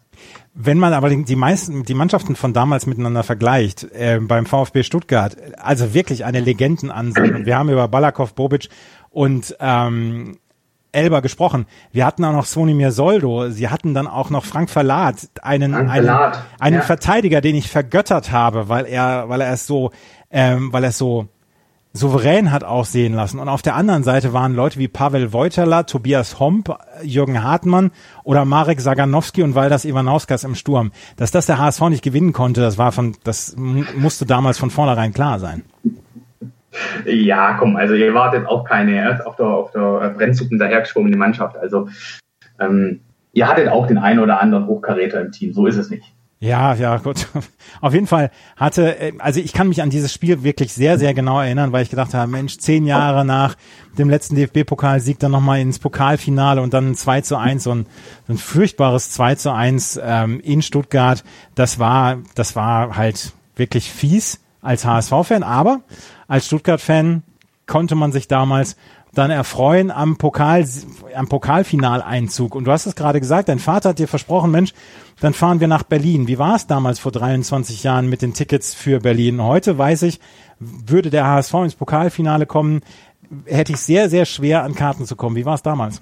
Wenn man aber die meisten, die Mannschaften von damals miteinander vergleicht, äh, beim VfB Stuttgart, also wirklich eine Legendenansammlung. Wir haben über Balakow, Bobic und ähm, Elber gesprochen. Wir hatten auch noch Svonimir Soldo. Sie hatten dann auch noch Frank Verlat, einen, Frank einen, Verlat. einen ja. Verteidiger, den ich vergöttert habe, weil er, weil er es so, ähm, weil er es so souverän hat aussehen lassen. Und auf der anderen Seite waren Leute wie Pavel Wojtala, Tobias Homp, Jürgen Hartmann oder Marek Saganowski und Waldas Ivanauskas im Sturm. Dass das der HSV nicht gewinnen konnte, das war von, das musste damals von vornherein klar sein. Ja, komm, also ihr wartet auch keine auf der, auf der Brennsuppen dahergeschwungene Mannschaft. Also ähm, ihr hattet auch den einen oder anderen Hochkaräter im Team, so ist es nicht. Ja, ja, gut. Auf jeden Fall hatte, äh, also ich kann mich an dieses Spiel wirklich sehr, sehr genau erinnern, weil ich gedacht habe, Mensch, zehn Jahre nach dem letzten DFB-Pokalsieg dann nochmal ins Pokalfinale und dann 2 zu 1 und ein furchtbares 2 zu 1 ähm, in Stuttgart. Das war, das war halt wirklich fies als HSV-Fan, aber als Stuttgart-Fan konnte man sich damals dann erfreuen am Pokal, am Pokalfinaleinzug. Und du hast es gerade gesagt, dein Vater hat dir versprochen, Mensch, dann fahren wir nach Berlin. Wie war es damals vor 23 Jahren mit den Tickets für Berlin? Heute weiß ich, würde der HSV ins Pokalfinale kommen, hätte ich sehr, sehr schwer an Karten zu kommen. Wie war es damals?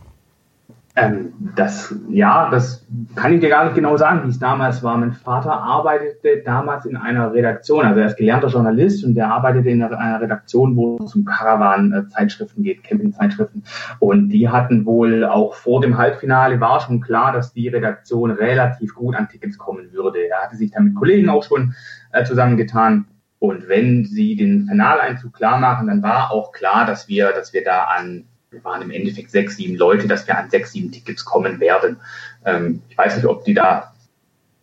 Ähm, das, ja, das kann ich dir gar nicht genau sagen, wie es damals war. Mein Vater arbeitete damals in einer Redaktion, also er ist gelernter Journalist und der arbeitete in einer Redaktion, wo es um Caravan-Zeitschriften geht, Camping-Zeitschriften. Und die hatten wohl auch vor dem Halbfinale war schon klar, dass die Redaktion relativ gut an Tickets kommen würde. Er hatte sich da mit Kollegen auch schon äh, zusammengetan. Und wenn sie den Finaleinzug klar machen, dann war auch klar, dass wir, dass wir da an wir waren im Endeffekt sechs, sieben Leute, dass wir an sechs, sieben Tickets kommen werden. Ähm, ich weiß nicht, ob die da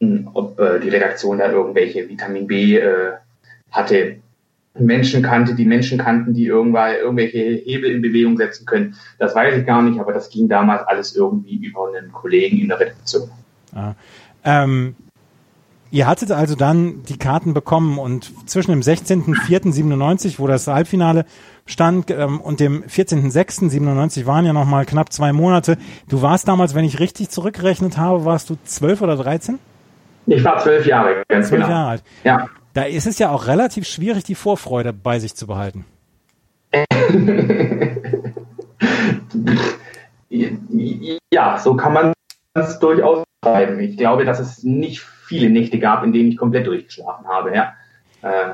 hm, ob äh, die Redaktion da irgendwelche Vitamin B äh, hatte. Menschen kannte, die Menschen kannten, die irgendwelche Hebel in Bewegung setzen können. Das weiß ich gar nicht, aber das ging damals alles irgendwie über einen Kollegen in der Redaktion. Ah. Ähm, Ihr hattet also dann die Karten bekommen und zwischen dem 16.04.97, wo das Halbfinale stand, ähm, und dem 14.06.97 waren ja nochmal knapp zwei Monate. Du warst damals, wenn ich richtig zurückgerechnet habe, warst du zwölf oder dreizehn? Ich war zwölf Jahre, ganz zwölf genau. Jahre alt. Ja. Da ist es ja auch relativ schwierig, die Vorfreude bei sich zu behalten. ja, so kann man es durchaus schreiben. Ich glaube, dass es nicht viele Nächte gab, in denen ich komplett durchgeschlafen habe. Ja. Äh,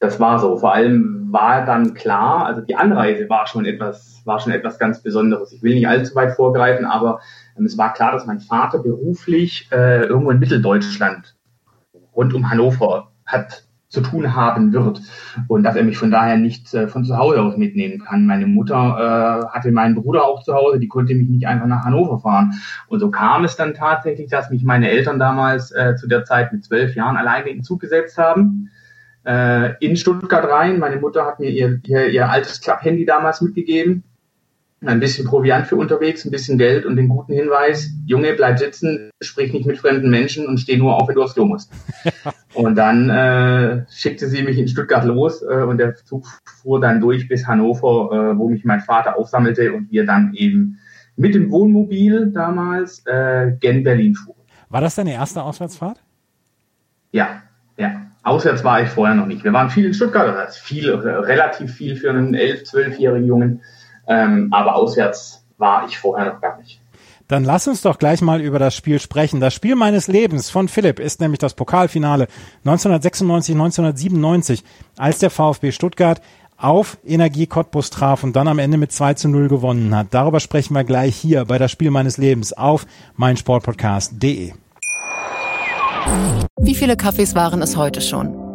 das war so. Vor allem war dann klar, also die Anreise war schon etwas, war schon etwas ganz Besonderes. Ich will nicht allzu weit vorgreifen, aber ähm, es war klar, dass mein Vater beruflich äh, irgendwo in Mitteldeutschland rund um Hannover hat zu tun haben wird und dass er mich von daher nicht äh, von zu Hause aus mitnehmen kann. Meine Mutter äh, hatte meinen Bruder auch zu Hause, die konnte mich nicht einfach nach Hannover fahren. Und so kam es dann tatsächlich, dass mich meine Eltern damals äh, zu der Zeit mit zwölf Jahren alleine in den Zug gesetzt haben. Äh, in Stuttgart rein. Meine Mutter hat mir ihr, ihr, ihr altes Klapp-Handy damals mitgegeben ein bisschen Proviant für unterwegs, ein bisschen Geld und den guten Hinweis, Junge, bleib sitzen, sprich nicht mit fremden Menschen und steh nur auf, wenn du aufs Klo musst. und dann äh, schickte sie mich in Stuttgart los äh, und der Zug fuhr dann durch bis Hannover, äh, wo mich mein Vater aufsammelte und wir dann eben mit dem Wohnmobil damals äh, gen Berlin fuhren. War das deine erste Auswärtsfahrt? Ja, ja. Auswärts war ich vorher noch nicht. Wir waren viel in Stuttgart, ist viel, relativ viel für einen 11-, 12-jährigen Jungen. Ähm, aber auswärts war ich vorher noch gar nicht. Dann lass uns doch gleich mal über das Spiel sprechen. Das Spiel meines Lebens von Philipp ist nämlich das Pokalfinale 1996, 1997, als der VfB Stuttgart auf Energie Cottbus traf und dann am Ende mit 2 zu 0 gewonnen hat. Darüber sprechen wir gleich hier bei das Spiel meines Lebens auf meinsportpodcast.de. Wie viele Kaffees waren es heute schon?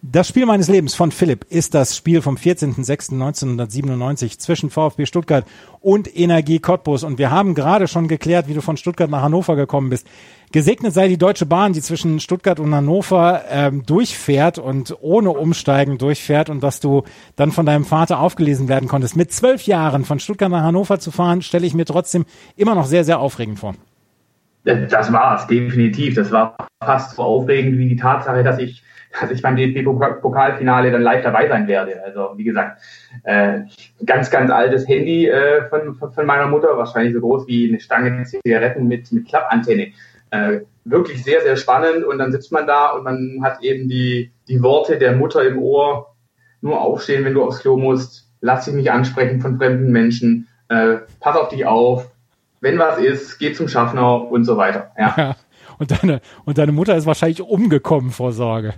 Das Spiel meines Lebens von Philipp ist das Spiel vom 14.06.1997 zwischen VfB Stuttgart und Energie Cottbus. Und wir haben gerade schon geklärt, wie du von Stuttgart nach Hannover gekommen bist. Gesegnet sei die Deutsche Bahn, die zwischen Stuttgart und Hannover ähm, durchfährt und ohne Umsteigen durchfährt und dass du dann von deinem Vater aufgelesen werden konntest. Mit zwölf Jahren von Stuttgart nach Hannover zu fahren, stelle ich mir trotzdem immer noch sehr, sehr aufregend vor. Das war es, definitiv. Das war fast so aufregend wie die Tatsache, dass ich dass ich beim DFB-Pokalfinale dann live dabei sein werde. Also wie gesagt, äh, ganz, ganz altes Handy äh, von, von meiner Mutter, wahrscheinlich so groß wie eine Stange Zigaretten mit, mit Klappantenne. Äh, wirklich sehr, sehr spannend und dann sitzt man da und man hat eben die, die Worte der Mutter im Ohr, nur aufstehen, wenn du aufs Klo musst, lass dich nicht ansprechen von fremden Menschen, äh, pass auf dich auf, wenn was ist, geh zum Schaffner und so weiter. Ja. ja. Und deine, und deine Mutter ist wahrscheinlich umgekommen vor Sorge.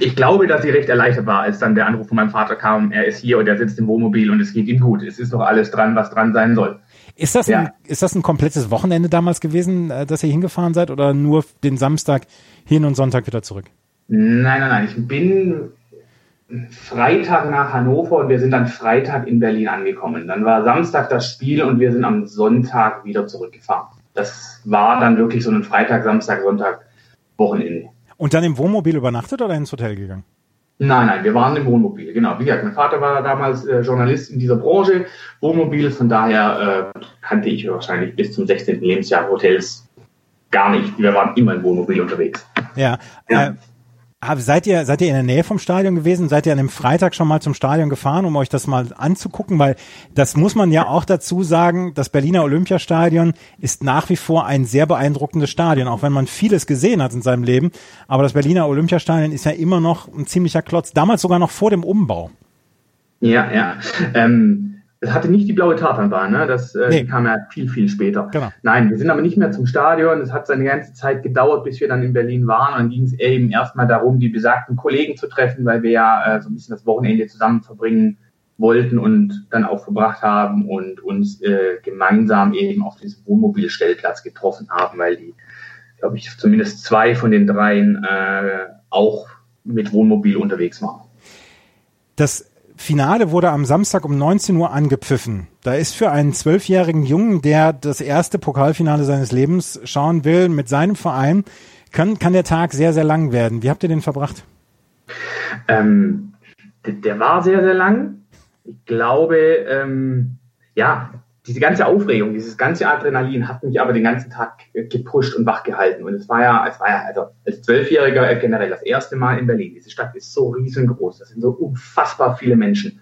Ich glaube, dass sie recht erleichtert war, als dann der Anruf von meinem Vater kam, er ist hier und er sitzt im Wohnmobil und es geht ihm gut. Es ist doch alles dran, was dran sein soll. Ist das, ja. ein, ist das ein komplettes Wochenende damals gewesen, äh, dass ihr hingefahren seid oder nur den Samstag hin und Sonntag wieder zurück? Nein, nein, nein. Ich bin Freitag nach Hannover und wir sind dann Freitag in Berlin angekommen. Dann war Samstag das Spiel und wir sind am Sonntag wieder zurückgefahren. Das war dann wirklich so ein Freitag, Samstag, Sonntag Wochenende. Und dann im Wohnmobil übernachtet oder ins Hotel gegangen? Nein, nein, wir waren im Wohnmobil, genau. Wie gesagt, mein Vater war damals äh, Journalist in dieser Branche, Wohnmobil, von daher äh, kannte ich wahrscheinlich bis zum 16. Lebensjahr Hotels gar nicht. Wir waren immer im Wohnmobil unterwegs. Ja, ja. Äh, Seid ihr, seid ihr in der Nähe vom Stadion gewesen? Seid ihr an dem Freitag schon mal zum Stadion gefahren, um euch das mal anzugucken? Weil das muss man ja auch dazu sagen, das Berliner Olympiastadion ist nach wie vor ein sehr beeindruckendes Stadion, auch wenn man vieles gesehen hat in seinem Leben. Aber das Berliner Olympiastadion ist ja immer noch ein ziemlicher Klotz, damals sogar noch vor dem Umbau. Ja, ja. Ähm, es hatte nicht die blaue Tatanbahn, ne? Das äh, nee. kam ja viel, viel später. Genau. Nein, wir sind aber nicht mehr zum Stadion. Es hat seine ganze Zeit gedauert, bis wir dann in Berlin waren. Und dann ging es eben erstmal darum, die besagten Kollegen zu treffen, weil wir ja äh, so ein bisschen das Wochenende zusammen verbringen wollten und dann auch verbracht haben und uns äh, gemeinsam eben auf diesem Wohnmobilstellplatz getroffen haben, weil die, glaube ich, zumindest zwei von den dreien äh, auch mit Wohnmobil unterwegs waren. Das Finale wurde am Samstag um 19 Uhr angepfiffen. Da ist für einen zwölfjährigen Jungen, der das erste Pokalfinale seines Lebens schauen will, mit seinem Verein, kann, kann der Tag sehr, sehr lang werden. Wie habt ihr den verbracht? Ähm, der war sehr, sehr lang. Ich glaube, ähm, ja, diese ganze Aufregung, dieses ganze Adrenalin hat mich aber den ganzen Tag gepusht und wach gehalten. Und es war ja, es war ja also als Zwölfjähriger äh, generell das erste Mal in Berlin. Diese Stadt ist so riesengroß, das sind so unfassbar viele Menschen.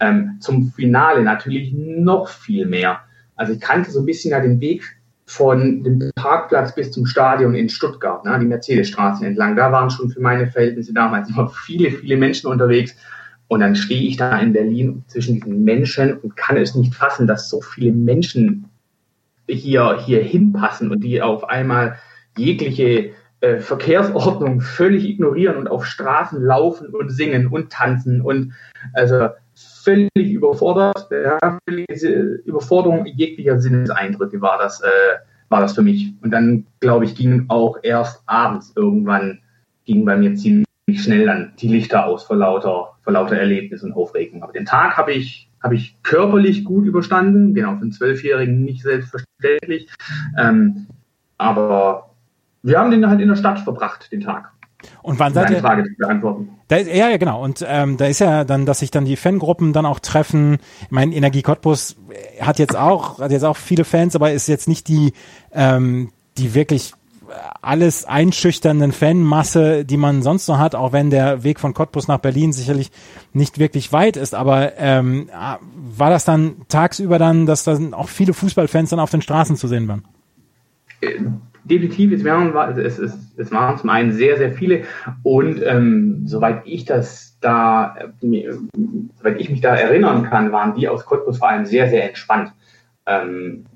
Ähm, zum Finale natürlich noch viel mehr. Also ich kannte so ein bisschen ja den Weg von dem Parkplatz bis zum Stadion in Stuttgart, ne, die Mercedesstraße entlang. Da waren schon für meine Verhältnisse damals immer viele, viele Menschen unterwegs. Und dann stehe ich da in Berlin zwischen diesen Menschen und kann es nicht fassen, dass so viele Menschen hier, hier hinpassen und die auf einmal jegliche äh, Verkehrsordnung völlig ignorieren und auf Straßen laufen und singen und tanzen und also völlig überfordert, ja, völlige Überforderung jeglicher Sinneseindrücke war das, äh, war das für mich. Und dann, glaube ich, ging auch erst abends irgendwann, ging bei mir ziemlich schnell dann die Lichter aus vor lauter, vor lauter Erlebnis und Aufregung. Aber den Tag habe ich, habe ich körperlich gut überstanden. Genau, für einen Zwölfjährigen nicht selbstverständlich. Ähm, aber wir haben den halt in der Stadt verbracht, den Tag. Und wann seid ihr? Frage zu beantworten. Da ist, ja, ja, genau. Und ähm, da ist ja dann, dass sich dann die Fangruppen dann auch treffen. Ich meine, Energie Cottbus hat jetzt auch, hat jetzt auch viele Fans, aber ist jetzt nicht die, ähm, die wirklich alles einschüchternden Fanmasse, die man sonst noch hat, auch wenn der Weg von Cottbus nach Berlin sicherlich nicht wirklich weit ist. Aber ähm, war das dann tagsüber dann, dass dann auch viele Fußballfans dann auf den Straßen zu sehen waren? Äh, definitiv, es waren, es, es, es waren zum einen sehr, sehr viele und ähm, soweit ich das da, äh, soweit ich mich da erinnern kann, waren die aus Cottbus vor allem sehr, sehr entspannt. Ähm,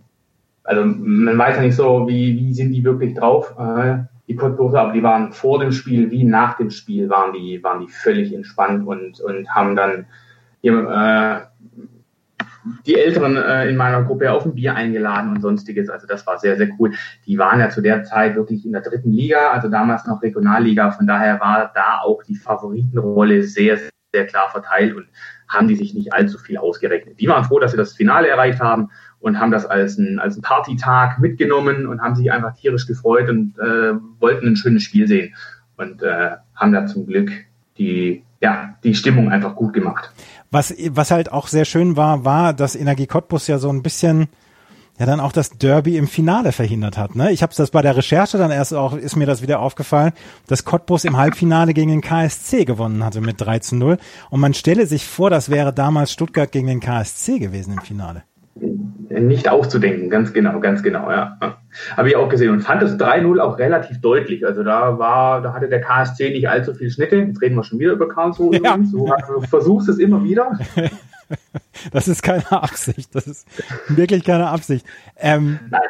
also man weiß ja nicht so, wie, wie sind die wirklich drauf, äh, die Cottbuser, aber die waren vor dem Spiel wie nach dem Spiel waren die, waren die völlig entspannt und, und haben dann hier, äh, die Älteren äh, in meiner Gruppe auf ein Bier eingeladen und sonstiges. Also das war sehr, sehr cool. Die waren ja zu der Zeit wirklich in der dritten Liga, also damals noch Regionalliga. Von daher war da auch die Favoritenrolle sehr, sehr klar verteilt und haben die sich nicht allzu viel ausgerechnet. Die waren froh, dass sie das Finale erreicht haben und haben das als ein, als ein Partytag mitgenommen und haben sich einfach tierisch gefreut und äh, wollten ein schönes Spiel sehen und äh, haben da zum Glück die, ja, die Stimmung einfach gut gemacht. Was, was halt auch sehr schön war, war, dass Energie Cottbus ja so ein bisschen ja dann auch das Derby im Finale verhindert hat. Ne? Ich habe das bei der Recherche dann erst auch, ist mir das wieder aufgefallen, dass Cottbus im Halbfinale gegen den KSC gewonnen hatte mit 3 zu 0. Und man stelle sich vor, das wäre damals Stuttgart gegen den KSC gewesen im Finale nicht auszudenken, ganz genau, ganz genau, ja. Habe ich auch gesehen und fand das 3-0 auch relativ deutlich. Also da war, da hatte der KSC nicht allzu viel Schnitte. Jetzt reden wir schon wieder über Karlsruhe. Ja. Du, du versuchst es immer wieder. Das ist keine Absicht. Das ist wirklich keine Absicht. Ähm, Nein,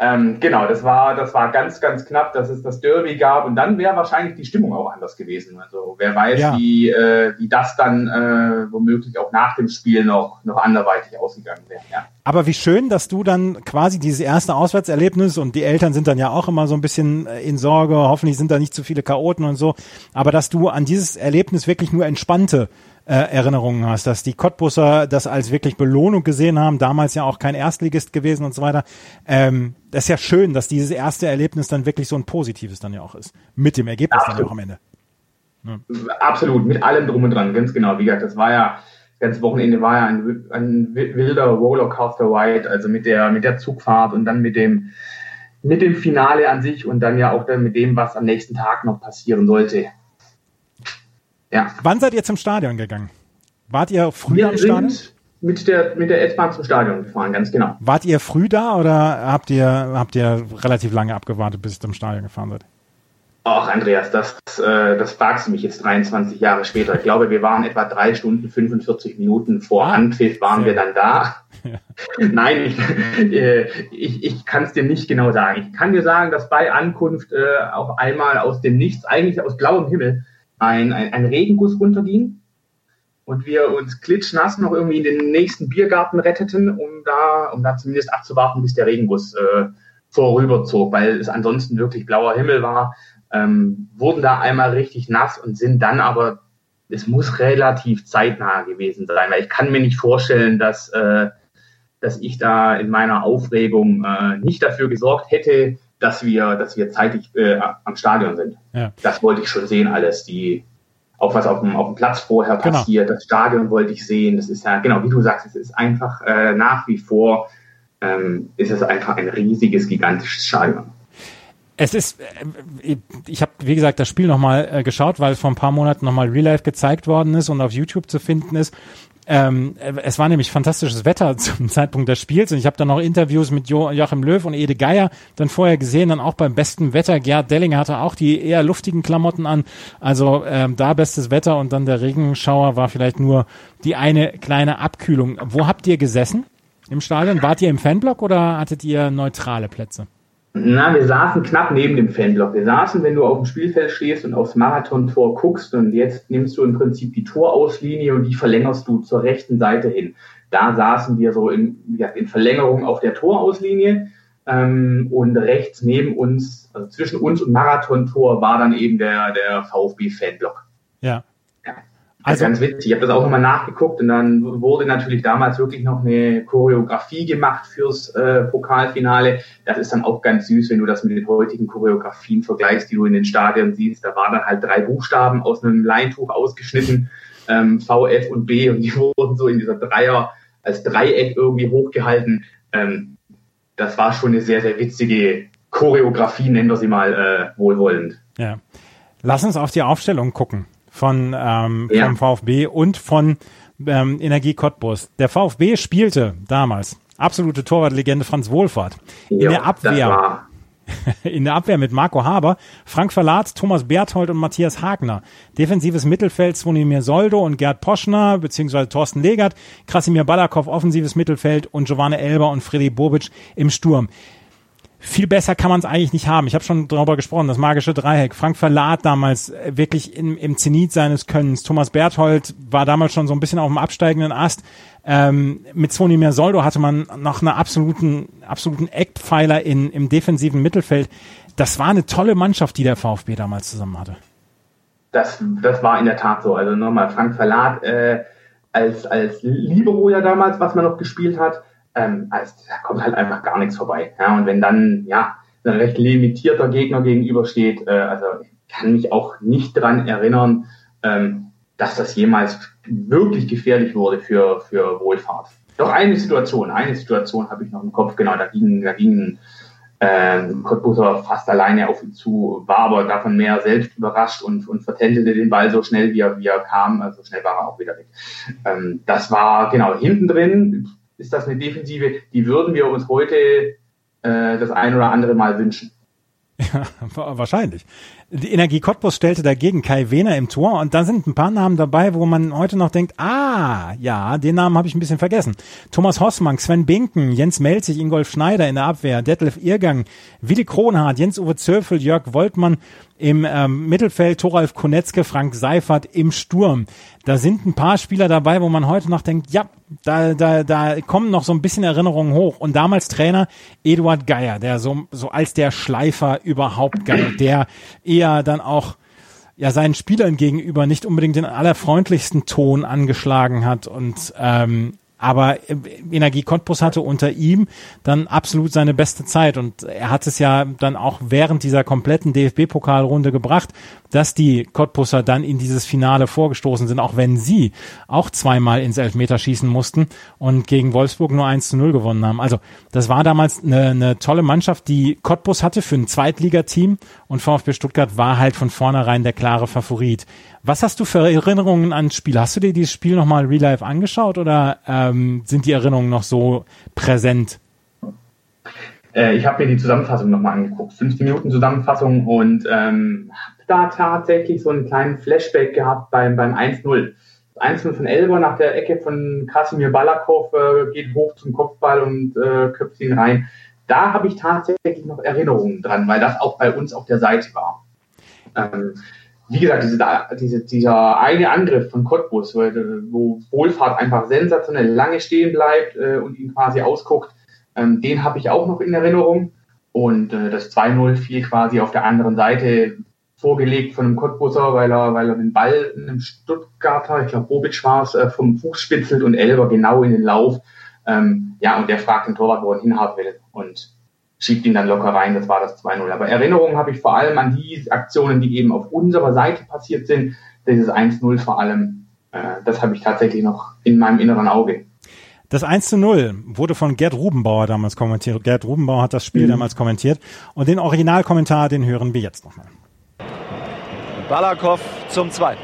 ähm, genau, das war, das war ganz, ganz knapp, dass es das Derby gab und dann wäre wahrscheinlich die Stimmung auch anders gewesen. Also wer weiß, ja. wie, äh, wie das dann äh, womöglich auch nach dem Spiel noch, noch anderweitig ausgegangen wäre. Ja. Aber wie schön, dass du dann quasi dieses erste Auswärtserlebnis und die Eltern sind dann ja auch immer so ein bisschen äh, in Sorge, hoffentlich sind da nicht zu viele Chaoten und so, aber dass du an dieses Erlebnis wirklich nur entspannte äh, Erinnerungen hast, dass die Cottbusser das als wirklich Belohnung gesehen haben, damals ja auch kein Erstligist gewesen und so weiter. Ähm, das ist ja schön, dass dieses erste Erlebnis dann wirklich so ein positives dann ja auch ist. Mit dem Ergebnis Absolut. dann auch am Ende. Ja. Absolut, mit allem drum und dran, ganz genau. Wie gesagt, das war ja, das ganze Wochenende war ja ein, ein wilder Rollercoaster Ride, also mit der, mit der Zugfahrt und dann mit dem, mit dem Finale an sich und dann ja auch dann mit dem, was am nächsten Tag noch passieren sollte. Ja. Wann seid ihr zum Stadion gegangen? Wart ihr früh Wir am Stadion? Mit der, mit der S-Bahn zum Stadion gefahren, ganz genau. Wart ihr früh da oder habt ihr, habt ihr relativ lange abgewartet, bis ihr zum Stadion gefahren seid? Ach, Andreas, das, äh, das fragst du mich jetzt 23 Jahre später. Ich glaube, wir waren etwa drei Stunden 45 Minuten vor ah, Anpfiff waren wir dann da. Ja. Nein, ich, äh, ich, ich kann es dir nicht genau sagen. Ich kann dir sagen, dass bei Ankunft äh, auf einmal aus dem Nichts, eigentlich aus blauem Himmel, ein, ein, ein Regenguss runterging und wir uns klitschnass noch irgendwie in den nächsten Biergarten retteten, um da, um da zumindest abzuwarten, bis der Regenguss äh, vorüberzog, weil es ansonsten wirklich blauer Himmel war. Ähm, wurden da einmal richtig nass und sind dann aber, es muss relativ zeitnah gewesen sein, weil ich kann mir nicht vorstellen, dass, äh, dass ich da in meiner Aufregung äh, nicht dafür gesorgt hätte, dass wir, dass wir zeitig äh, am Stadion sind. Ja. Das wollte ich schon sehen, alles. Die, auch was auf dem, auf dem Platz vorher genau. passiert, das Stadion wollte ich sehen. Das ist ja, genau, wie du sagst, es ist einfach äh, nach wie vor, ähm, ist es einfach ein riesiges, gigantisches Stadion. Es ist, äh, ich habe, wie gesagt, das Spiel nochmal äh, geschaut, weil es vor ein paar Monaten nochmal Real Life gezeigt worden ist und auf YouTube zu finden ist. Ähm, es war nämlich fantastisches Wetter zum Zeitpunkt des Spiels und ich habe dann noch Interviews mit jo Joachim Löw und Ede Geier dann vorher gesehen, dann auch beim besten Wetter. Gerd Dellinger hatte auch die eher luftigen Klamotten an, also ähm, da bestes Wetter und dann der Regenschauer war vielleicht nur die eine kleine Abkühlung. Wo habt ihr gesessen im Stadion? Wart ihr im Fanblock oder hattet ihr neutrale Plätze? Na, wir saßen knapp neben dem Fanblock. Wir saßen, wenn du auf dem Spielfeld stehst und aufs Marathontor guckst und jetzt nimmst du im Prinzip die Torauslinie und die verlängerst du zur rechten Seite hin. Da saßen wir so in, wie gesagt, in Verlängerung auf der Torauslinie ähm, und rechts neben uns, also zwischen uns und Marathontor war dann eben der, der VfB-Fanblock. Ja. Also ganz witzig. Ich habe das auch nochmal nachgeguckt und dann wurde natürlich damals wirklich noch eine Choreografie gemacht fürs äh, Pokalfinale. Das ist dann auch ganz süß, wenn du das mit den heutigen Choreografien vergleichst, die du in den Stadien siehst. Da waren dann halt drei Buchstaben aus einem Leintuch ausgeschnitten, ähm, V, F und B und die wurden so in dieser Dreier als Dreieck irgendwie hochgehalten. Ähm, das war schon eine sehr, sehr witzige Choreografie, nennen wir sie mal äh, wohlwollend. Ja. Lass uns auf die Aufstellung gucken von ähm, ja. vom VfB und von ähm, Energie Cottbus. Der VfB spielte damals absolute Torwartlegende Franz Wohlfahrt in jo, der Abwehr. In der Abwehr mit Marco Haber, Frank Verlat, Thomas Berthold und Matthias Hagner. Defensives Mittelfeld Svonimir Soldo und Gerd Poschner beziehungsweise Thorsten Legert, Krasimir Balakow offensives Mittelfeld und Giovanni Elber und Freddy Bobic im Sturm viel besser kann man es eigentlich nicht haben. Ich habe schon darüber gesprochen, das magische Dreieck. Frank Verlat damals äh, wirklich im, im Zenit seines Könnens. Thomas Berthold war damals schon so ein bisschen auf dem absteigenden Ast. Ähm, mit Svonimir Soldo hatte man noch einen absoluten, absoluten Eckpfeiler in, im defensiven Mittelfeld. Das war eine tolle Mannschaft, die der VfB damals zusammen hatte. Das, das war in der Tat so. Also nochmal Frank Verlat äh, als, als Libero ja damals, was man noch gespielt hat ähm, also, da kommt halt einfach gar nichts vorbei. Ja, und wenn dann ja ein recht limitierter Gegner gegenübersteht, äh, also ich kann mich auch nicht dran erinnern, ähm, dass das jemals wirklich gefährlich wurde für, für Wohlfahrt. Doch eine Situation, eine Situation habe ich noch im Kopf, genau, da ging, da ging ähm, Cottbuser fast alleine auf ihn zu, war aber davon mehr selbst überrascht und, und vertändelte den Ball so schnell, wie er, wie er kam, also schnell war er auch wieder weg. Ähm, das war genau hinten drin, ist das eine Defensive, die würden wir uns heute äh, das ein oder andere Mal wünschen. Ja, wahrscheinlich. Die Energie Cottbus stellte dagegen Kai Wehner im Tor und da sind ein paar Namen dabei, wo man heute noch denkt, ah, ja, den Namen habe ich ein bisschen vergessen. Thomas Hossmann, Sven Binken, Jens Melzig, Ingolf Schneider in der Abwehr, Detlef Irgang, Willi Kronhardt, Jens-Uwe Zöfel, Jörg Woltmann im ähm, Mittelfeld, Thoralf Konetzke, Frank Seifert im Sturm. Da sind ein paar Spieler dabei, wo man heute noch denkt, ja, da, da, da kommen noch so ein bisschen Erinnerungen hoch. Und damals Trainer Eduard Geier, der so, so als der Schleifer überhaupt galt, der eher dann auch ja seinen Spielern gegenüber nicht unbedingt den allerfreundlichsten Ton angeschlagen hat und ähm, aber äh, Energie Cottbus hatte unter ihm dann absolut seine beste Zeit und er hat es ja dann auch während dieser kompletten DFB-Pokalrunde gebracht, dass die Cottbusser dann in dieses Finale vorgestoßen sind, auch wenn sie auch zweimal ins Elfmeterschießen mussten und gegen Wolfsburg nur 1 zu 0 gewonnen haben. Also das war damals eine, eine tolle Mannschaft, die Cottbus hatte für ein Zweitligateam und VfB Stuttgart war halt von vornherein der klare Favorit. Was hast du für Erinnerungen ans Spiel? Hast du dir dieses Spiel nochmal real life angeschaut oder ähm, sind die Erinnerungen noch so präsent? Äh, ich habe mir die Zusammenfassung nochmal angeguckt, 15 Minuten Zusammenfassung und ähm, habe da tatsächlich so einen kleinen Flashback gehabt beim, beim 1-0. 1-0 von Elber nach der Ecke von Kasimir Balakov äh, geht hoch zum Kopfball und äh, köpft ihn rein. Da habe ich tatsächlich noch Erinnerungen dran, weil das auch bei uns auf der Seite war. Ähm, wie gesagt, diese, diese, dieser eine Angriff von Cottbus, wo, wo Wohlfahrt einfach sensationell lange stehen bleibt äh, und ihn quasi ausguckt, ähm, den habe ich auch noch in Erinnerung. Und äh, das 2-0 fiel quasi auf der anderen Seite vorgelegt von einem Cottbusser, weil er, weil er den Ball einem Stuttgarter, ich glaube Bobic war es, äh, vom Fuß spitzelt und Elber genau in den Lauf. Ähm, ja, und der fragt den Torwart, wo er ihn haben will und schiebt ihn dann locker rein. Das war das 2-0. Aber Erinnerungen habe ich vor allem an die Aktionen, die eben auf unserer Seite passiert sind. Dieses 1-0 vor allem, äh, das habe ich tatsächlich noch in meinem inneren Auge. Das 1 zu 0 wurde von Gerd Rubenbauer damals kommentiert. Gerd Rubenbauer hat das Spiel mhm. damals kommentiert. Und den Originalkommentar, den hören wir jetzt nochmal. Balakow zum zweiten.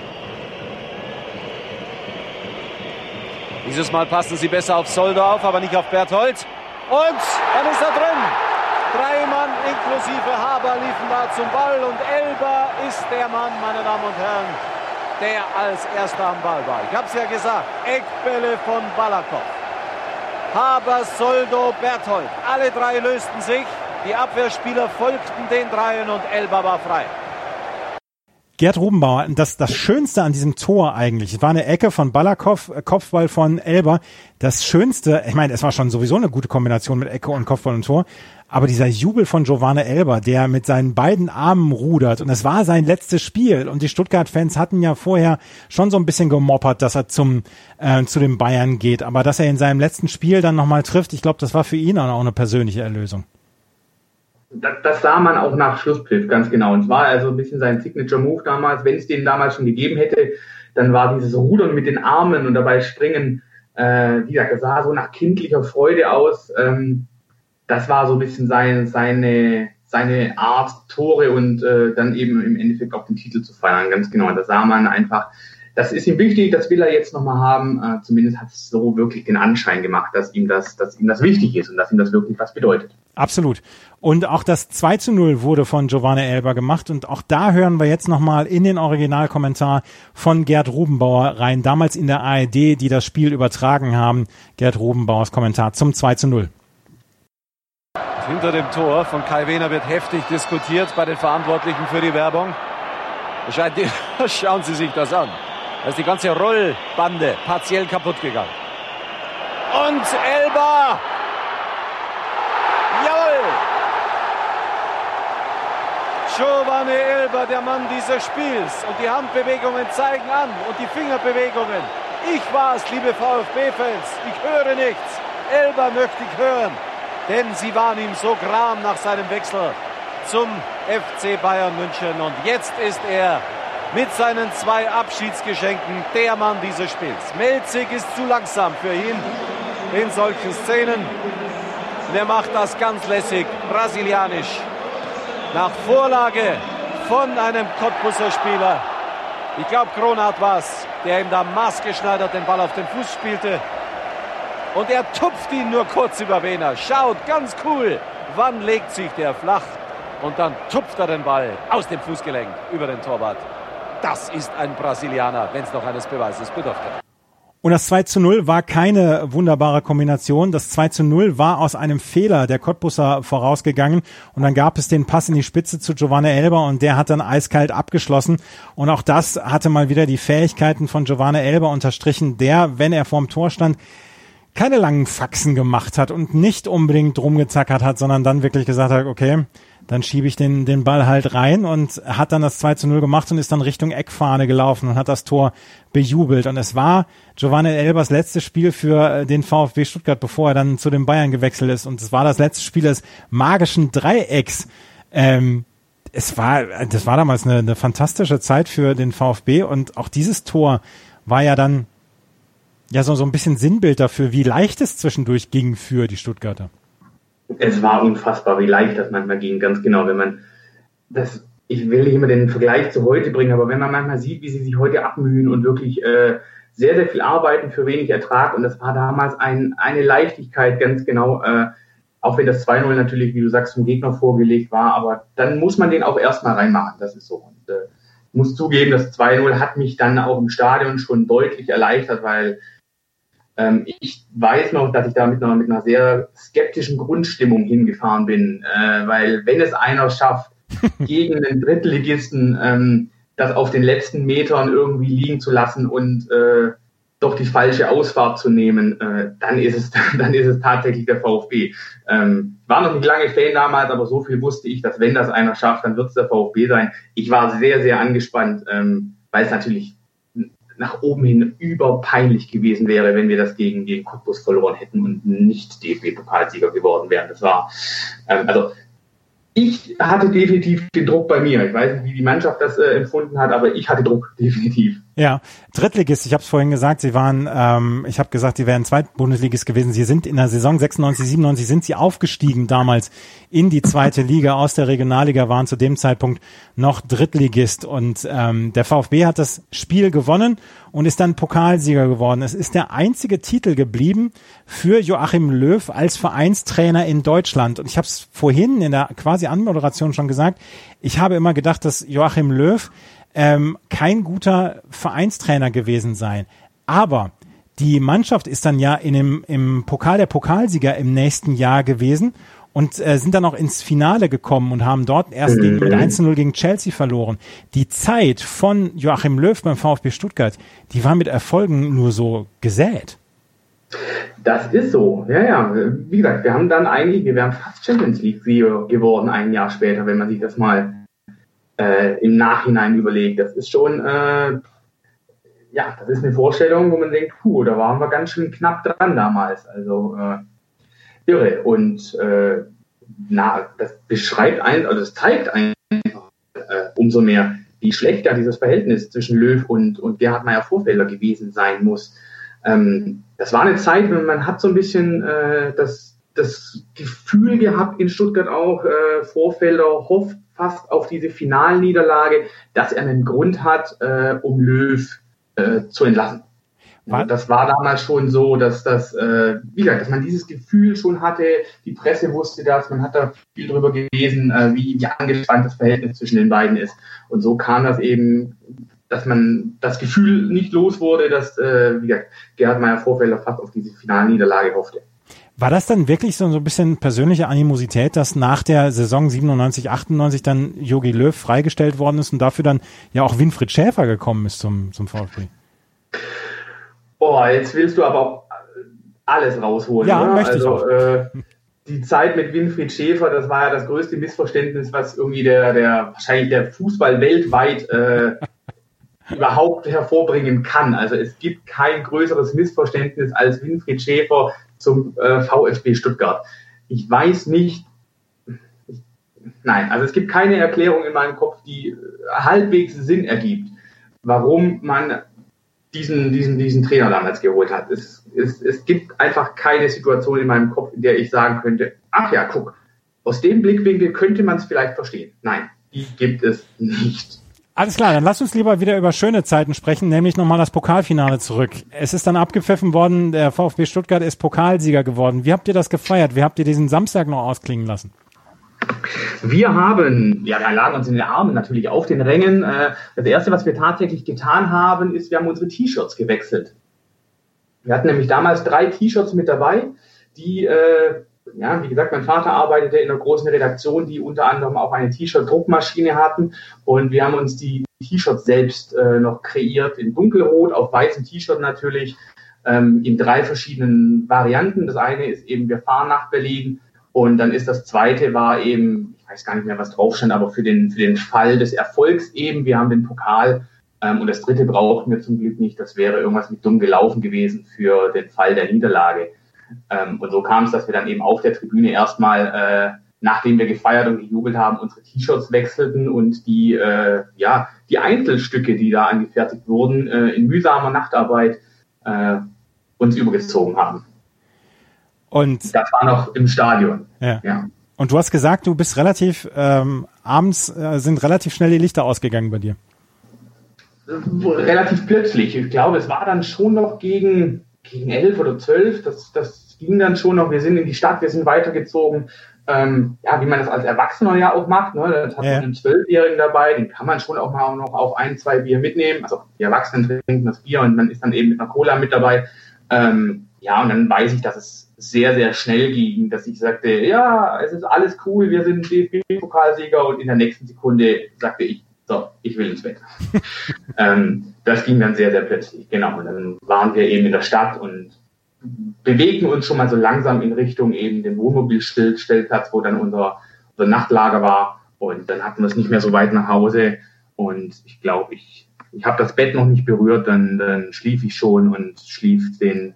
Dieses Mal passen sie besser auf Soldo auf, aber nicht auf Berthold. Und dann ist er drin. Drei Mann inklusive Haber liefen da zum Ball und Elber ist der Mann, meine Damen und Herren, der als erster am Ball war. Ich habe es ja gesagt, Eckbälle von Balakow. Haber, Soldo, Berthold. Alle drei lösten sich. Die Abwehrspieler folgten den dreien und Elba war frei. Gerd Rubenbauer, das, das Schönste an diesem Tor eigentlich, es war eine Ecke von Balakow, äh, Kopfball von Elber. Das Schönste, ich meine, es war schon sowieso eine gute Kombination mit Ecke und Kopfball und Tor, aber dieser Jubel von Giovanni Elber, der mit seinen beiden Armen rudert und es war sein letztes Spiel und die Stuttgart-Fans hatten ja vorher schon so ein bisschen gemoppert, dass er zum äh, zu den Bayern geht, aber dass er in seinem letzten Spiel dann nochmal trifft, ich glaube, das war für ihn auch eine persönliche Erlösung das, das sah man auch nach Schlusspfiff ganz genau. Und zwar also ein bisschen sein Signature Move damals. Wenn es den damals schon gegeben hätte, dann war dieses Rudern mit den Armen und dabei springen, äh, wie gesagt, das sah so nach kindlicher Freude aus. Ähm, das war so ein bisschen sein, seine, seine Art, Tore und äh, dann eben im Endeffekt auch den Titel zu feiern. Ganz genau. Da sah man einfach, das ist ihm wichtig, das will er jetzt nochmal haben. Äh, zumindest hat es so wirklich den Anschein gemacht, dass ihm das, dass ihm das wichtig ist und dass ihm das wirklich was bedeutet. Absolut. Und auch das 2 zu 0 wurde von Giovanni Elber gemacht und auch da hören wir jetzt nochmal in den Originalkommentar von Gerd Rubenbauer rein, damals in der ARD, die das Spiel übertragen haben. Gerd Rubenbauers Kommentar zum 2 zu 0. Hinter dem Tor von Kai Wehner wird heftig diskutiert bei den Verantwortlichen für die Werbung. Schauen Sie sich das an. Da ist die ganze Rollbande partiell kaputt gegangen. Und Elba! Jawohl! Giovanni Elba, der Mann dieses Spiels. Und die Handbewegungen zeigen an und die Fingerbewegungen. Ich war's, liebe VfB-Fans. Ich höre nichts. Elba möchte ich hören. Denn sie waren ihm so gram nach seinem Wechsel zum FC Bayern München. Und jetzt ist er mit seinen zwei Abschiedsgeschenken der Mann dieses Spiels. Melzig ist zu langsam für ihn in solchen Szenen. Und er macht das ganz lässig, brasilianisch. Nach Vorlage von einem Cottbusser Spieler. Ich glaube, Kronhardt war es, der ihm da maßgeschneidert den Ball auf den Fuß spielte. Und er tupft ihn nur kurz über Wehner. Schaut, ganz cool. Wann legt sich der flach? Und dann tupft er den Ball aus dem Fußgelenk über den Torwart. Das ist ein Brasilianer, wenn es noch eines Beweises bedurfte. Und das 2 zu 0 war keine wunderbare Kombination. Das 2 zu 0 war aus einem Fehler der Cottbusser vorausgegangen. Und dann gab es den Pass in die Spitze zu Giovanni Elber und der hat dann eiskalt abgeschlossen. Und auch das hatte mal wieder die Fähigkeiten von Giovanni Elber unterstrichen, der, wenn er vorm Tor stand, keine langen Faxen gemacht hat und nicht unbedingt rumgezackert hat, sondern dann wirklich gesagt hat, okay, dann schiebe ich den, den Ball halt rein und hat dann das 2 zu 0 gemacht und ist dann Richtung Eckfahne gelaufen und hat das Tor bejubelt. Und es war Giovanni Elbers letztes Spiel für äh, den VfB Stuttgart, bevor er dann zu den Bayern gewechselt ist. Und es war das letzte Spiel des magischen Dreiecks. Ähm, es war, das war damals eine, eine fantastische Zeit für den VfB und auch dieses Tor war ja dann ja so, so ein bisschen Sinnbild dafür, wie leicht es zwischendurch ging für die Stuttgarter es war unfassbar, wie leicht das manchmal ging, ganz genau, wenn man das, ich will nicht immer den Vergleich zu heute bringen, aber wenn man manchmal sieht, wie sie sich heute abmühen und wirklich äh, sehr, sehr viel arbeiten für wenig Ertrag und das war damals ein, eine Leichtigkeit, ganz genau, äh, auch wenn das 2-0 natürlich, wie du sagst, vom Gegner vorgelegt war, aber dann muss man den auch erstmal reinmachen, das ist so. Und, äh, muss zugeben, das 2-0 hat mich dann auch im Stadion schon deutlich erleichtert, weil ähm, ich weiß noch, dass ich da mit einer, mit einer sehr skeptischen Grundstimmung hingefahren bin, äh, weil wenn es einer schafft, gegen den Drittligisten ähm, das auf den letzten Metern irgendwie liegen zu lassen und äh, doch die falsche Ausfahrt zu nehmen, äh, dann ist es dann ist es tatsächlich der VfB. Ähm, war noch nicht lange Fan damals, aber so viel wusste ich, dass wenn das einer schafft, dann wird es der VfB sein. Ich war sehr sehr angespannt, ähm, weil es natürlich nach oben hin überpeinlich gewesen wäre, wenn wir das gegen den Cottbus verloren hätten und nicht DFB-Pokalsieger geworden wären. Das war ähm, also ich hatte definitiv den Druck bei mir. Ich weiß nicht, wie die Mannschaft das äh, empfunden hat, aber ich hatte Druck, definitiv. Ja, Drittligist, ich habe es vorhin gesagt, sie waren, ähm, ich habe gesagt, sie wären Zweitbundesligist gewesen. Sie sind in der Saison 96, 97 sind sie aufgestiegen damals in die zweite Liga aus der Regionalliga, waren zu dem Zeitpunkt noch Drittligist und ähm, der VfB hat das Spiel gewonnen und ist dann Pokalsieger geworden. Es ist der einzige Titel geblieben für Joachim Löw als Vereinstrainer in Deutschland. Und ich habe es vorhin in der quasi Anmoderation schon gesagt, ich habe immer gedacht, dass Joachim Löw ähm, kein guter Vereinstrainer gewesen sein. Aber die Mannschaft ist dann ja in dem, im Pokal der Pokalsieger im nächsten Jahr gewesen und äh, sind dann auch ins Finale gekommen und haben dort erst gegen, mit 1-0 mhm. gegen Chelsea verloren. Die Zeit von Joachim Löw beim VfB Stuttgart, die war mit Erfolgen nur so gesät. Das ist so, ja, ja. Wie gesagt, wir haben dann eigentlich, wir wären fast Champions League-Sieger geworden ein Jahr später, wenn man sich das mal äh, im Nachhinein überlegt. Das ist schon, äh, ja, das ist eine Vorstellung, wo man denkt, puh, da waren wir ganz schön knapp dran damals. Also äh, irre. Und äh, na, das beschreibt ein, also das zeigt einfach äh, umso mehr, wie schlecht da dieses Verhältnis zwischen Löw und, und Gerhard Meyer-Vorfelder gewesen sein muss. Ähm, das war eine Zeit, man hat so ein bisschen äh, das, das Gefühl gehabt in Stuttgart auch, äh, Vorfelder hofft fast auf diese Finalniederlage, dass er einen Grund hat, äh, um Löw äh, zu entlassen. Ja, das war damals schon so, dass das, äh, wie gesagt, dass man dieses Gefühl schon hatte, die Presse wusste das, man hat da viel drüber gelesen, äh, wie, wie angespannt das Verhältnis zwischen den beiden ist. Und so kam das eben, dass man das Gefühl nicht los wurde, dass, äh, wie gesagt, Gerhard Meyer Vorfelder fast auf diese Finalniederlage hoffte. War das dann wirklich so, so ein bisschen persönliche Animosität, dass nach der Saison 97, 98 dann Jogi Löw freigestellt worden ist und dafür dann ja auch Winfried Schäfer gekommen ist zum, zum VfB? Boah, jetzt willst du aber alles rausholen. Ja, oder? möchte also, ich auch. Äh, die Zeit mit Winfried Schäfer, das war ja das größte Missverständnis, was irgendwie der, der wahrscheinlich der Fußball weltweit äh, überhaupt hervorbringen kann. Also es gibt kein größeres Missverständnis als Winfried Schäfer zum äh, VfB Stuttgart. Ich weiß nicht, ich, nein, also es gibt keine Erklärung in meinem Kopf, die äh, halbwegs Sinn ergibt, warum man diesen, diesen, diesen Trainer damals geholt hat. Es, es, es gibt einfach keine Situation in meinem Kopf, in der ich sagen könnte, ach ja, guck, aus dem Blickwinkel könnte man es vielleicht verstehen. Nein, die gibt es nicht. Alles klar, dann lass uns lieber wieder über schöne Zeiten sprechen, nämlich nochmal das Pokalfinale zurück. Es ist dann abgepfiffen worden, der VfB Stuttgart ist Pokalsieger geworden. Wie habt ihr das gefeiert? Wie habt ihr diesen Samstag noch ausklingen lassen? Wir haben, ja, wir lagen uns in den Armen natürlich auf den Rängen. Äh, das erste, was wir tatsächlich getan haben, ist, wir haben unsere T-Shirts gewechselt. Wir hatten nämlich damals drei T-Shirts mit dabei, die äh, ja, wie gesagt, mein Vater arbeitete in einer großen Redaktion, die unter anderem auch eine T-Shirt-Druckmaschine hatten. Und wir haben uns die T-Shirts selbst äh, noch kreiert in dunkelrot, auf weißem T-Shirt natürlich, ähm, in drei verschiedenen Varianten. Das eine ist eben, wir fahren nach Berlin. Und dann ist das zweite war eben, ich weiß gar nicht mehr, was drauf stand, aber für den, für den Fall des Erfolgs eben, wir haben den Pokal. Ähm, und das dritte brauchten wir zum Glück nicht. Das wäre irgendwas mit dumm gelaufen gewesen für den Fall der Niederlage. Ähm, und so kam es, dass wir dann eben auf der Tribüne erstmal, äh, nachdem wir gefeiert und gejubelt haben, unsere T-Shirts wechselten und die, äh, ja, die Einzelstücke, die da angefertigt wurden, äh, in mühsamer Nachtarbeit äh, uns übergezogen haben. Und das war noch im Stadion. Ja. ja. Und du hast gesagt, du bist relativ ähm, abends äh, sind relativ schnell die Lichter ausgegangen bei dir. Relativ plötzlich. Ich glaube, es war dann schon noch gegen gegen elf oder zwölf. Das, das ging dann schon noch. Wir sind in die Stadt, wir sind weitergezogen. Ähm, ja, wie man das als Erwachsener ja auch macht. Ne? Das hat ja. man einen Zwölfjährigen dabei, den kann man schon auch mal noch auf ein, zwei Bier mitnehmen. Also die Erwachsenen trinken das Bier und man ist dann eben mit einer Cola mit dabei. Ähm, ja, und dann weiß ich, dass es sehr, sehr schnell ging, dass ich sagte, ja, es ist alles cool, wir sind DFB-Pokalsieger und in der nächsten Sekunde sagte ich, so, ich will ins Bett. ähm, das ging dann sehr, sehr plötzlich, genau. Und dann waren wir eben in der Stadt und bewegen uns schon mal so langsam in Richtung eben den Wohnmobilstellplatz, wo dann unser, unser Nachtlager war. Und dann hatten wir es nicht mehr so weit nach Hause. Und ich glaube, ich, ich habe das Bett noch nicht berührt, dann, dann schlief ich schon und schlief den,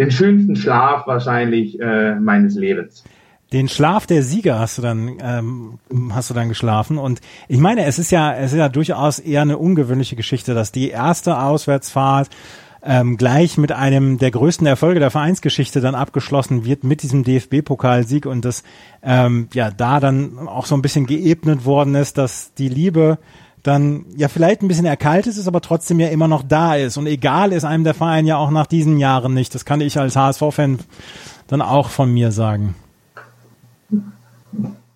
den schönsten Schlaf wahrscheinlich äh, meines Lebens. Den Schlaf der Sieger hast du dann ähm, hast du dann geschlafen und ich meine, es ist ja es ist ja durchaus eher eine ungewöhnliche Geschichte, dass die erste Auswärtsfahrt ähm, gleich mit einem der größten Erfolge der Vereinsgeschichte dann abgeschlossen wird mit diesem DFB-Pokalsieg und das ähm, ja da dann auch so ein bisschen geebnet worden ist, dass die Liebe dann ja vielleicht ein bisschen erkaltet ist, aber trotzdem ja immer noch da ist und egal ist einem der Verein ja auch nach diesen Jahren nicht. Das kann ich als HSV-Fan dann auch von mir sagen.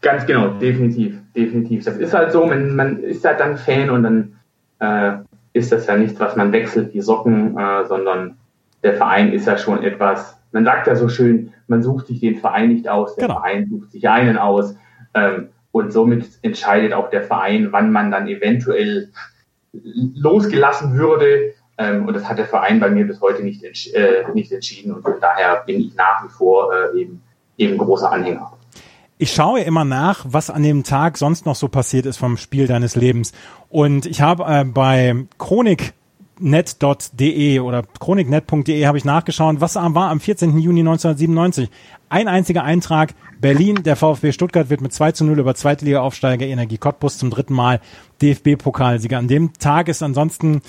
Ganz genau, definitiv, definitiv. Das ist halt so, man, man ist halt dann Fan und dann äh, ist das ja nichts, was man wechselt wie Socken, äh, sondern der Verein ist ja schon etwas, man sagt ja so schön, man sucht sich den Verein nicht aus, der genau. Verein sucht sich einen aus. Ähm, und somit entscheidet auch der Verein, wann man dann eventuell losgelassen würde. Ähm, und das hat der Verein bei mir bis heute nicht, äh, nicht entschieden. Und von daher bin ich nach wie vor äh, eben, eben großer Anhänger ich schaue immer nach, was an dem Tag sonst noch so passiert ist vom Spiel deines Lebens. Und ich habe äh, bei chroniknet.de oder chroniknet.de habe ich nachgeschaut, was war am 14. Juni 1997. Ein einziger Eintrag, Berlin, der VfB Stuttgart wird mit 2 zu 0 über Zweitliga-Aufsteiger Energie Cottbus zum dritten Mal DFB-Pokalsieger. An dem Tag ist ansonsten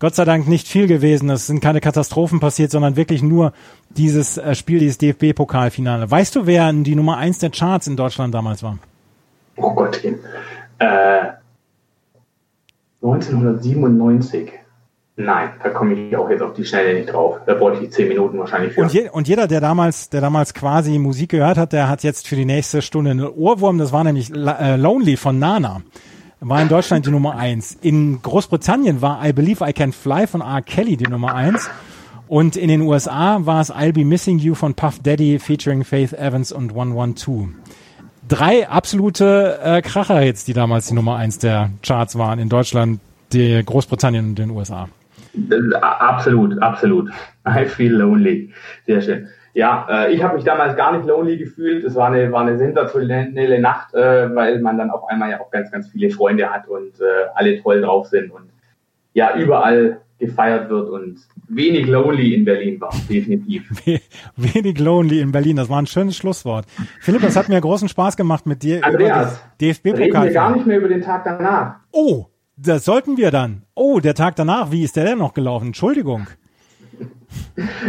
Gott sei Dank nicht viel gewesen. Es sind keine Katastrophen passiert, sondern wirklich nur dieses äh, Spiel, dieses DFB-Pokalfinale. Weißt du, wer die Nummer eins der Charts in Deutschland damals war? Oh Gott, äh, 1997. Nein, da komme ich auch jetzt auf die Schnelle nicht drauf. Da bräuchte ich zehn Minuten wahrscheinlich für. Und, je, und, jeder, der damals, der damals quasi Musik gehört hat, der hat jetzt für die nächste Stunde einen Ohrwurm. Das war nämlich äh, Lonely von Nana war in Deutschland die Nummer eins. In Großbritannien war I Believe I Can Fly von R. Kelly die Nummer eins. Und in den USA war es I'll Be Missing You von Puff Daddy featuring Faith Evans und 112. Drei absolute äh, Kracher-Hits, die damals die Nummer eins der Charts waren in Deutschland, die Großbritannien und den USA. Absolut, absolut. I feel lonely. Sehr schön. Ja, äh, ich habe mich damals gar nicht lonely gefühlt. Es war eine, war eine sensationelle Nacht, äh, weil man dann auf einmal ja auch ganz, ganz viele Freunde hat und äh, alle toll drauf sind und ja, überall gefeiert wird und wenig lonely in Berlin war, definitiv. wenig lonely in Berlin, das war ein schönes Schlusswort. Philipp, es hat mir großen Spaß gemacht mit dir Andreas, DFB-Pokal. Reden wir gar nicht mehr über den Tag danach. Oh, das sollten wir dann. Oh, der Tag danach, wie ist der denn noch gelaufen? Entschuldigung.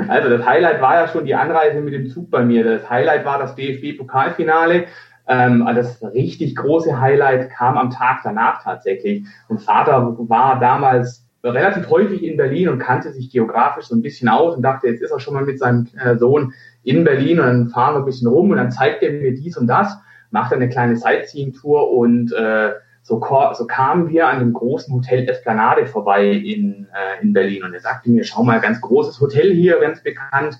Also das Highlight war ja schon die Anreise mit dem Zug bei mir. Das Highlight war das DFB-Pokalfinale. Ähm, also das richtig große Highlight kam am Tag danach tatsächlich. Und Vater war damals relativ häufig in Berlin und kannte sich geografisch so ein bisschen aus und dachte, jetzt ist er schon mal mit seinem äh, Sohn in Berlin und dann fahren wir ein bisschen rum und dann zeigt er mir dies und das, macht eine kleine Sightseeing-Tour und äh, so, so kamen wir an dem großen Hotel Esplanade vorbei in, äh, in Berlin und er sagte mir, schau mal, ganz großes Hotel hier, ganz bekannt,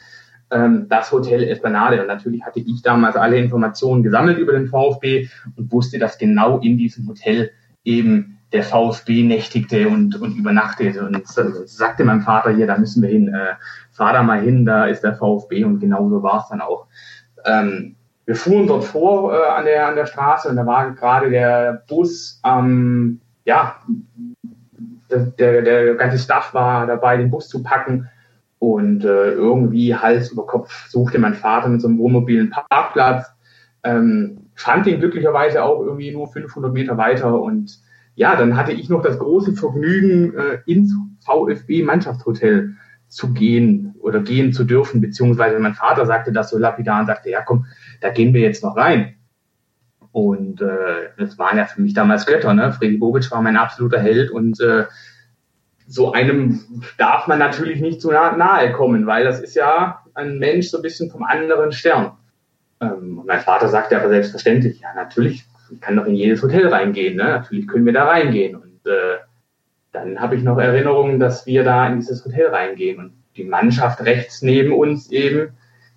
ähm, das Hotel Esplanade. Und natürlich hatte ich damals alle Informationen gesammelt über den VfB und wusste, dass genau in diesem Hotel eben der VfB nächtigte und, und übernachtete. Und sagte meinem Vater hier, da müssen wir hin, äh, fahr da mal hin, da ist der VfB und genau so war es dann auch. Ähm, wir fuhren dort vor äh, an, der, an der Straße und da war gerade der Bus, ähm, ja, der, der ganze Staff war dabei, den Bus zu packen. Und äh, irgendwie Hals über Kopf suchte mein Vater mit so einem wohnmobilen Parkplatz. Ähm, fand ihn glücklicherweise auch irgendwie nur 500 Meter weiter. Und ja, dann hatte ich noch das große Vergnügen, äh, ins VfB-Mannschaftshotel zu gehen oder gehen zu dürfen, beziehungsweise mein Vater sagte das so lapidar und sagte, ja komm, da gehen wir jetzt noch rein. Und äh, das waren ja für mich damals Götter, ne? Freddy Bobic war mein absoluter Held und äh, so einem darf man natürlich nicht zu nahe kommen, weil das ist ja ein Mensch so ein bisschen vom anderen Stern. Ähm, mein Vater sagte aber selbstverständlich, ja, natürlich, ich kann doch in jedes Hotel reingehen, ne? natürlich können wir da reingehen. Und äh, dann habe ich noch Erinnerungen, dass wir da in dieses Hotel reingehen und die Mannschaft rechts neben uns eben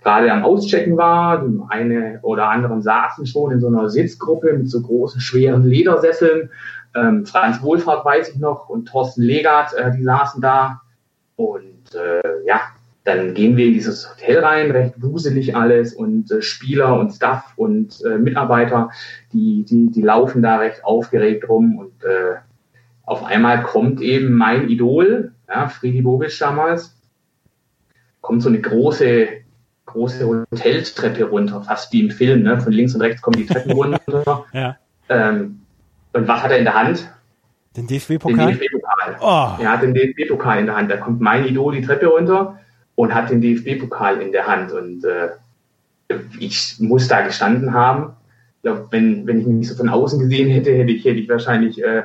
gerade am Auschecken war. Die eine oder anderen saßen schon in so einer Sitzgruppe mit so großen, schweren Ledersesseln. Ähm, Franz Wohlfahrt weiß ich noch und Thorsten Legat, äh, die saßen da. Und äh, ja, dann gehen wir in dieses Hotel rein, recht wuselig alles und äh, Spieler und Staff und äh, Mitarbeiter, die, die, die laufen da recht aufgeregt rum und äh, auf einmal kommt eben mein Idol, ja, Friedi Bobic damals, kommt so eine große, große Hoteltreppe runter, fast wie im Film, ne? von links und rechts kommen die Treppen runter. ja. Ähm, und was hat er in der Hand? Den DFB-Pokal? Den DFB-Pokal. Oh. Er hat den DFB-Pokal in der Hand. Da kommt mein Idol die Treppe runter und hat den DFB-Pokal in der Hand. Und äh, ich muss da gestanden haben. Ich glaube, wenn, wenn ich mich so von außen gesehen hätte, hätte ich, hätte ich wahrscheinlich äh,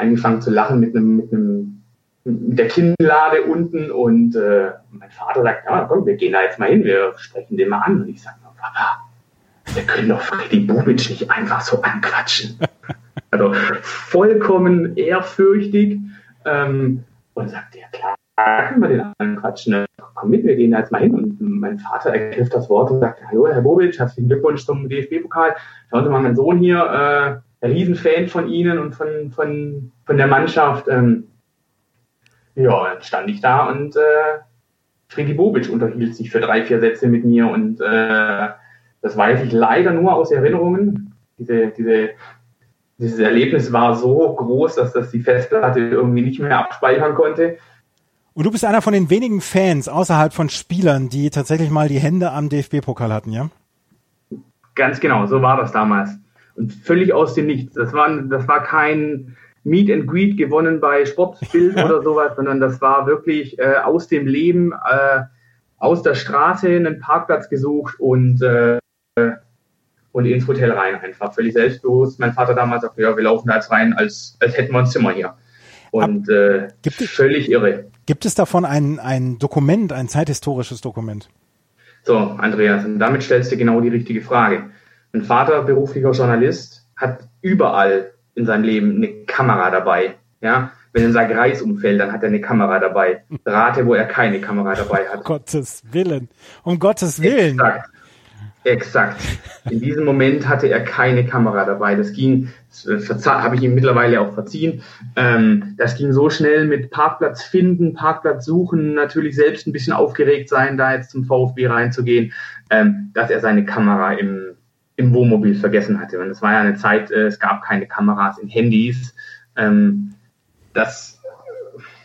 angefangen zu lachen mit einem, mit einem mit der Kinnlade unten und äh, mein Vater sagt, ja komm, wir gehen da jetzt mal hin, wir sprechen den mal an. Und ich sage, Papa, wir können doch Freddy Bubic nicht einfach so anquatschen. also vollkommen ehrfürchtig. Ähm, und sagt, ja klar, da können wir den anquatschen. Komm mit, wir gehen da jetzt mal hin. Und mein Vater ergriff das Wort und sagt, hallo Herr Bobic, herzlichen Glückwunsch zum DFB-Pokal. Schauen Sie mal, mein Sohn hier, äh, Riesenfan von Ihnen und von, von, von der Mannschaft. Ähm, ja, dann stand ich da und äh, Freddy Bobic unterhielt sich für drei, vier Sätze mit mir und äh, das weiß ich leider nur aus Erinnerungen. Diese, diese, dieses Erlebnis war so groß, dass das die Festplatte irgendwie nicht mehr abspeichern konnte. Und du bist einer von den wenigen Fans außerhalb von Spielern, die tatsächlich mal die Hände am DFB-Pokal hatten, ja? Ganz genau, so war das damals. Und völlig aus dem Nichts. Das war, das war kein, Meet and Greet gewonnen bei Sportbild oder sowas, sondern das war wirklich äh, aus dem Leben, äh, aus der Straße einen Parkplatz gesucht und, äh, und ins Hotel rein einfach. Völlig selbstbewusst. Mein Vater damals sagte, ja, wir laufen da jetzt rein, als, als hätten wir ein Zimmer hier. Und äh, gibt es, völlig irre. Gibt es davon ein, ein Dokument, ein zeithistorisches Dokument? So, Andreas, und damit stellst du genau die richtige Frage. Mein Vater, beruflicher Journalist, hat überall in seinem Leben eine Kamera dabei. Ja, wenn ein Greis umfällt, dann hat er eine Kamera dabei. Rate, wo er keine Kamera dabei hat. Um Gottes Willen. Um Gottes Willen. Exakt. Exakt. In diesem Moment hatte er keine Kamera dabei. Das ging, habe ich ihm mittlerweile auch verziehen. Ähm, das ging so schnell mit Parkplatz finden, Parkplatz suchen, natürlich selbst ein bisschen aufgeregt sein, da jetzt zum VfB reinzugehen, ähm, dass er seine Kamera im, im Wohnmobil vergessen hatte. Und es war ja eine Zeit, äh, es gab keine Kameras in Handys. Ähm, das,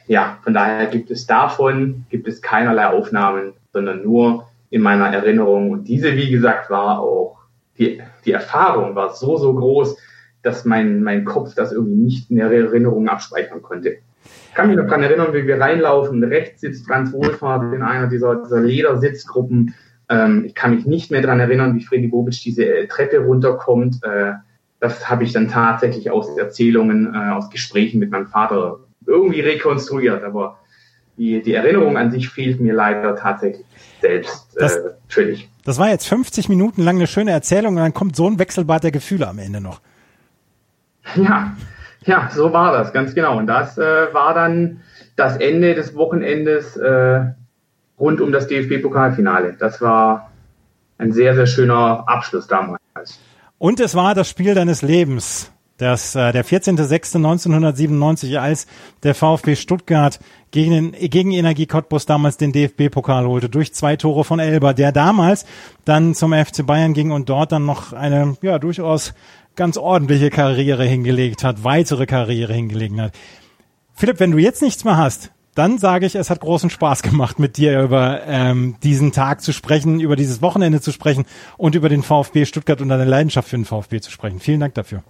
ja, von daher gibt es davon, gibt es keinerlei Aufnahmen, sondern nur in meiner Erinnerung. Und diese, wie gesagt, war auch, die, die Erfahrung war so, so groß, dass mein, mein Kopf das irgendwie nicht in der Erinnerung abspeichern konnte. Ich kann mich noch daran erinnern, wie wir reinlaufen. Rechts sitzt Franz Wohlfahrt in einer dieser, dieser Ledersitzgruppen ähm, ich kann mich nicht mehr daran erinnern, wie Freddy Bobic diese äh, Treppe runterkommt. Äh, das habe ich dann tatsächlich aus Erzählungen, äh, aus Gesprächen mit meinem Vater irgendwie rekonstruiert. Aber die, die Erinnerung an sich fehlt mir leider tatsächlich selbst das, äh, völlig. Das war jetzt 50 Minuten lang eine schöne Erzählung und dann kommt so ein Wechselbad der Gefühle am Ende noch. Ja, ja, so war das, ganz genau. Und das äh, war dann das Ende des Wochenendes äh, rund um das DFB-Pokalfinale. Das war ein sehr, sehr schöner Abschluss damals. Und es war das Spiel deines Lebens. Das, äh, der 14.06.1997, als der VfB Stuttgart gegen, den, gegen Energie Cottbus damals den DFB-Pokal holte, durch zwei Tore von Elber, der damals dann zum FC Bayern ging und dort dann noch eine, ja, durchaus ganz ordentliche Karriere hingelegt hat, weitere Karriere hingelegt hat. Philipp, wenn du jetzt nichts mehr hast, dann sage ich, es hat großen Spaß gemacht, mit dir über ähm, diesen Tag zu sprechen, über dieses Wochenende zu sprechen und über den VfB Stuttgart und deine Leidenschaft für den VfB zu sprechen. Vielen Dank dafür.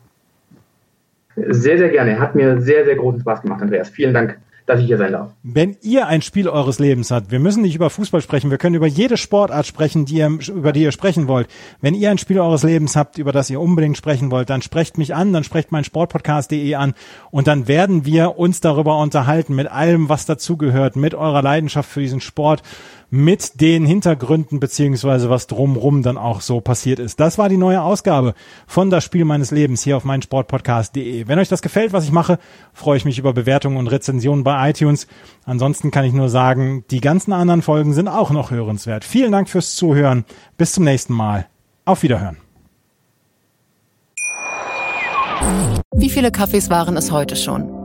Sehr, sehr gerne. Hat mir sehr, sehr großen Spaß gemacht, Andreas. Vielen Dank, dass ich hier sein darf. Wenn ihr ein Spiel eures Lebens habt, wir müssen nicht über Fußball sprechen, wir können über jede Sportart sprechen, die ihr, über die ihr sprechen wollt. Wenn ihr ein Spiel eures Lebens habt, über das ihr unbedingt sprechen wollt, dann sprecht mich an, dann sprecht mein Sportpodcast.de an und dann werden wir uns darüber unterhalten mit allem, was dazugehört, mit eurer Leidenschaft für diesen Sport mit den Hintergründen beziehungsweise was drumrum dann auch so passiert ist. Das war die neue Ausgabe von Das Spiel meines Lebens hier auf meinsportpodcast.de. Wenn euch das gefällt, was ich mache, freue ich mich über Bewertungen und Rezensionen bei iTunes. Ansonsten kann ich nur sagen, die ganzen anderen Folgen sind auch noch hörenswert. Vielen Dank fürs Zuhören. Bis zum nächsten Mal. Auf Wiederhören. Wie viele Kaffees waren es heute schon?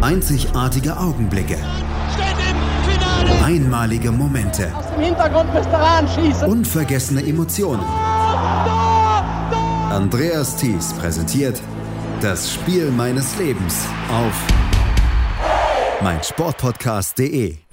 Einzigartige Augenblicke. Einmalige Momente. Unvergessene Emotionen. Andreas Thies präsentiert das Spiel meines Lebens auf meinsportpodcast.de.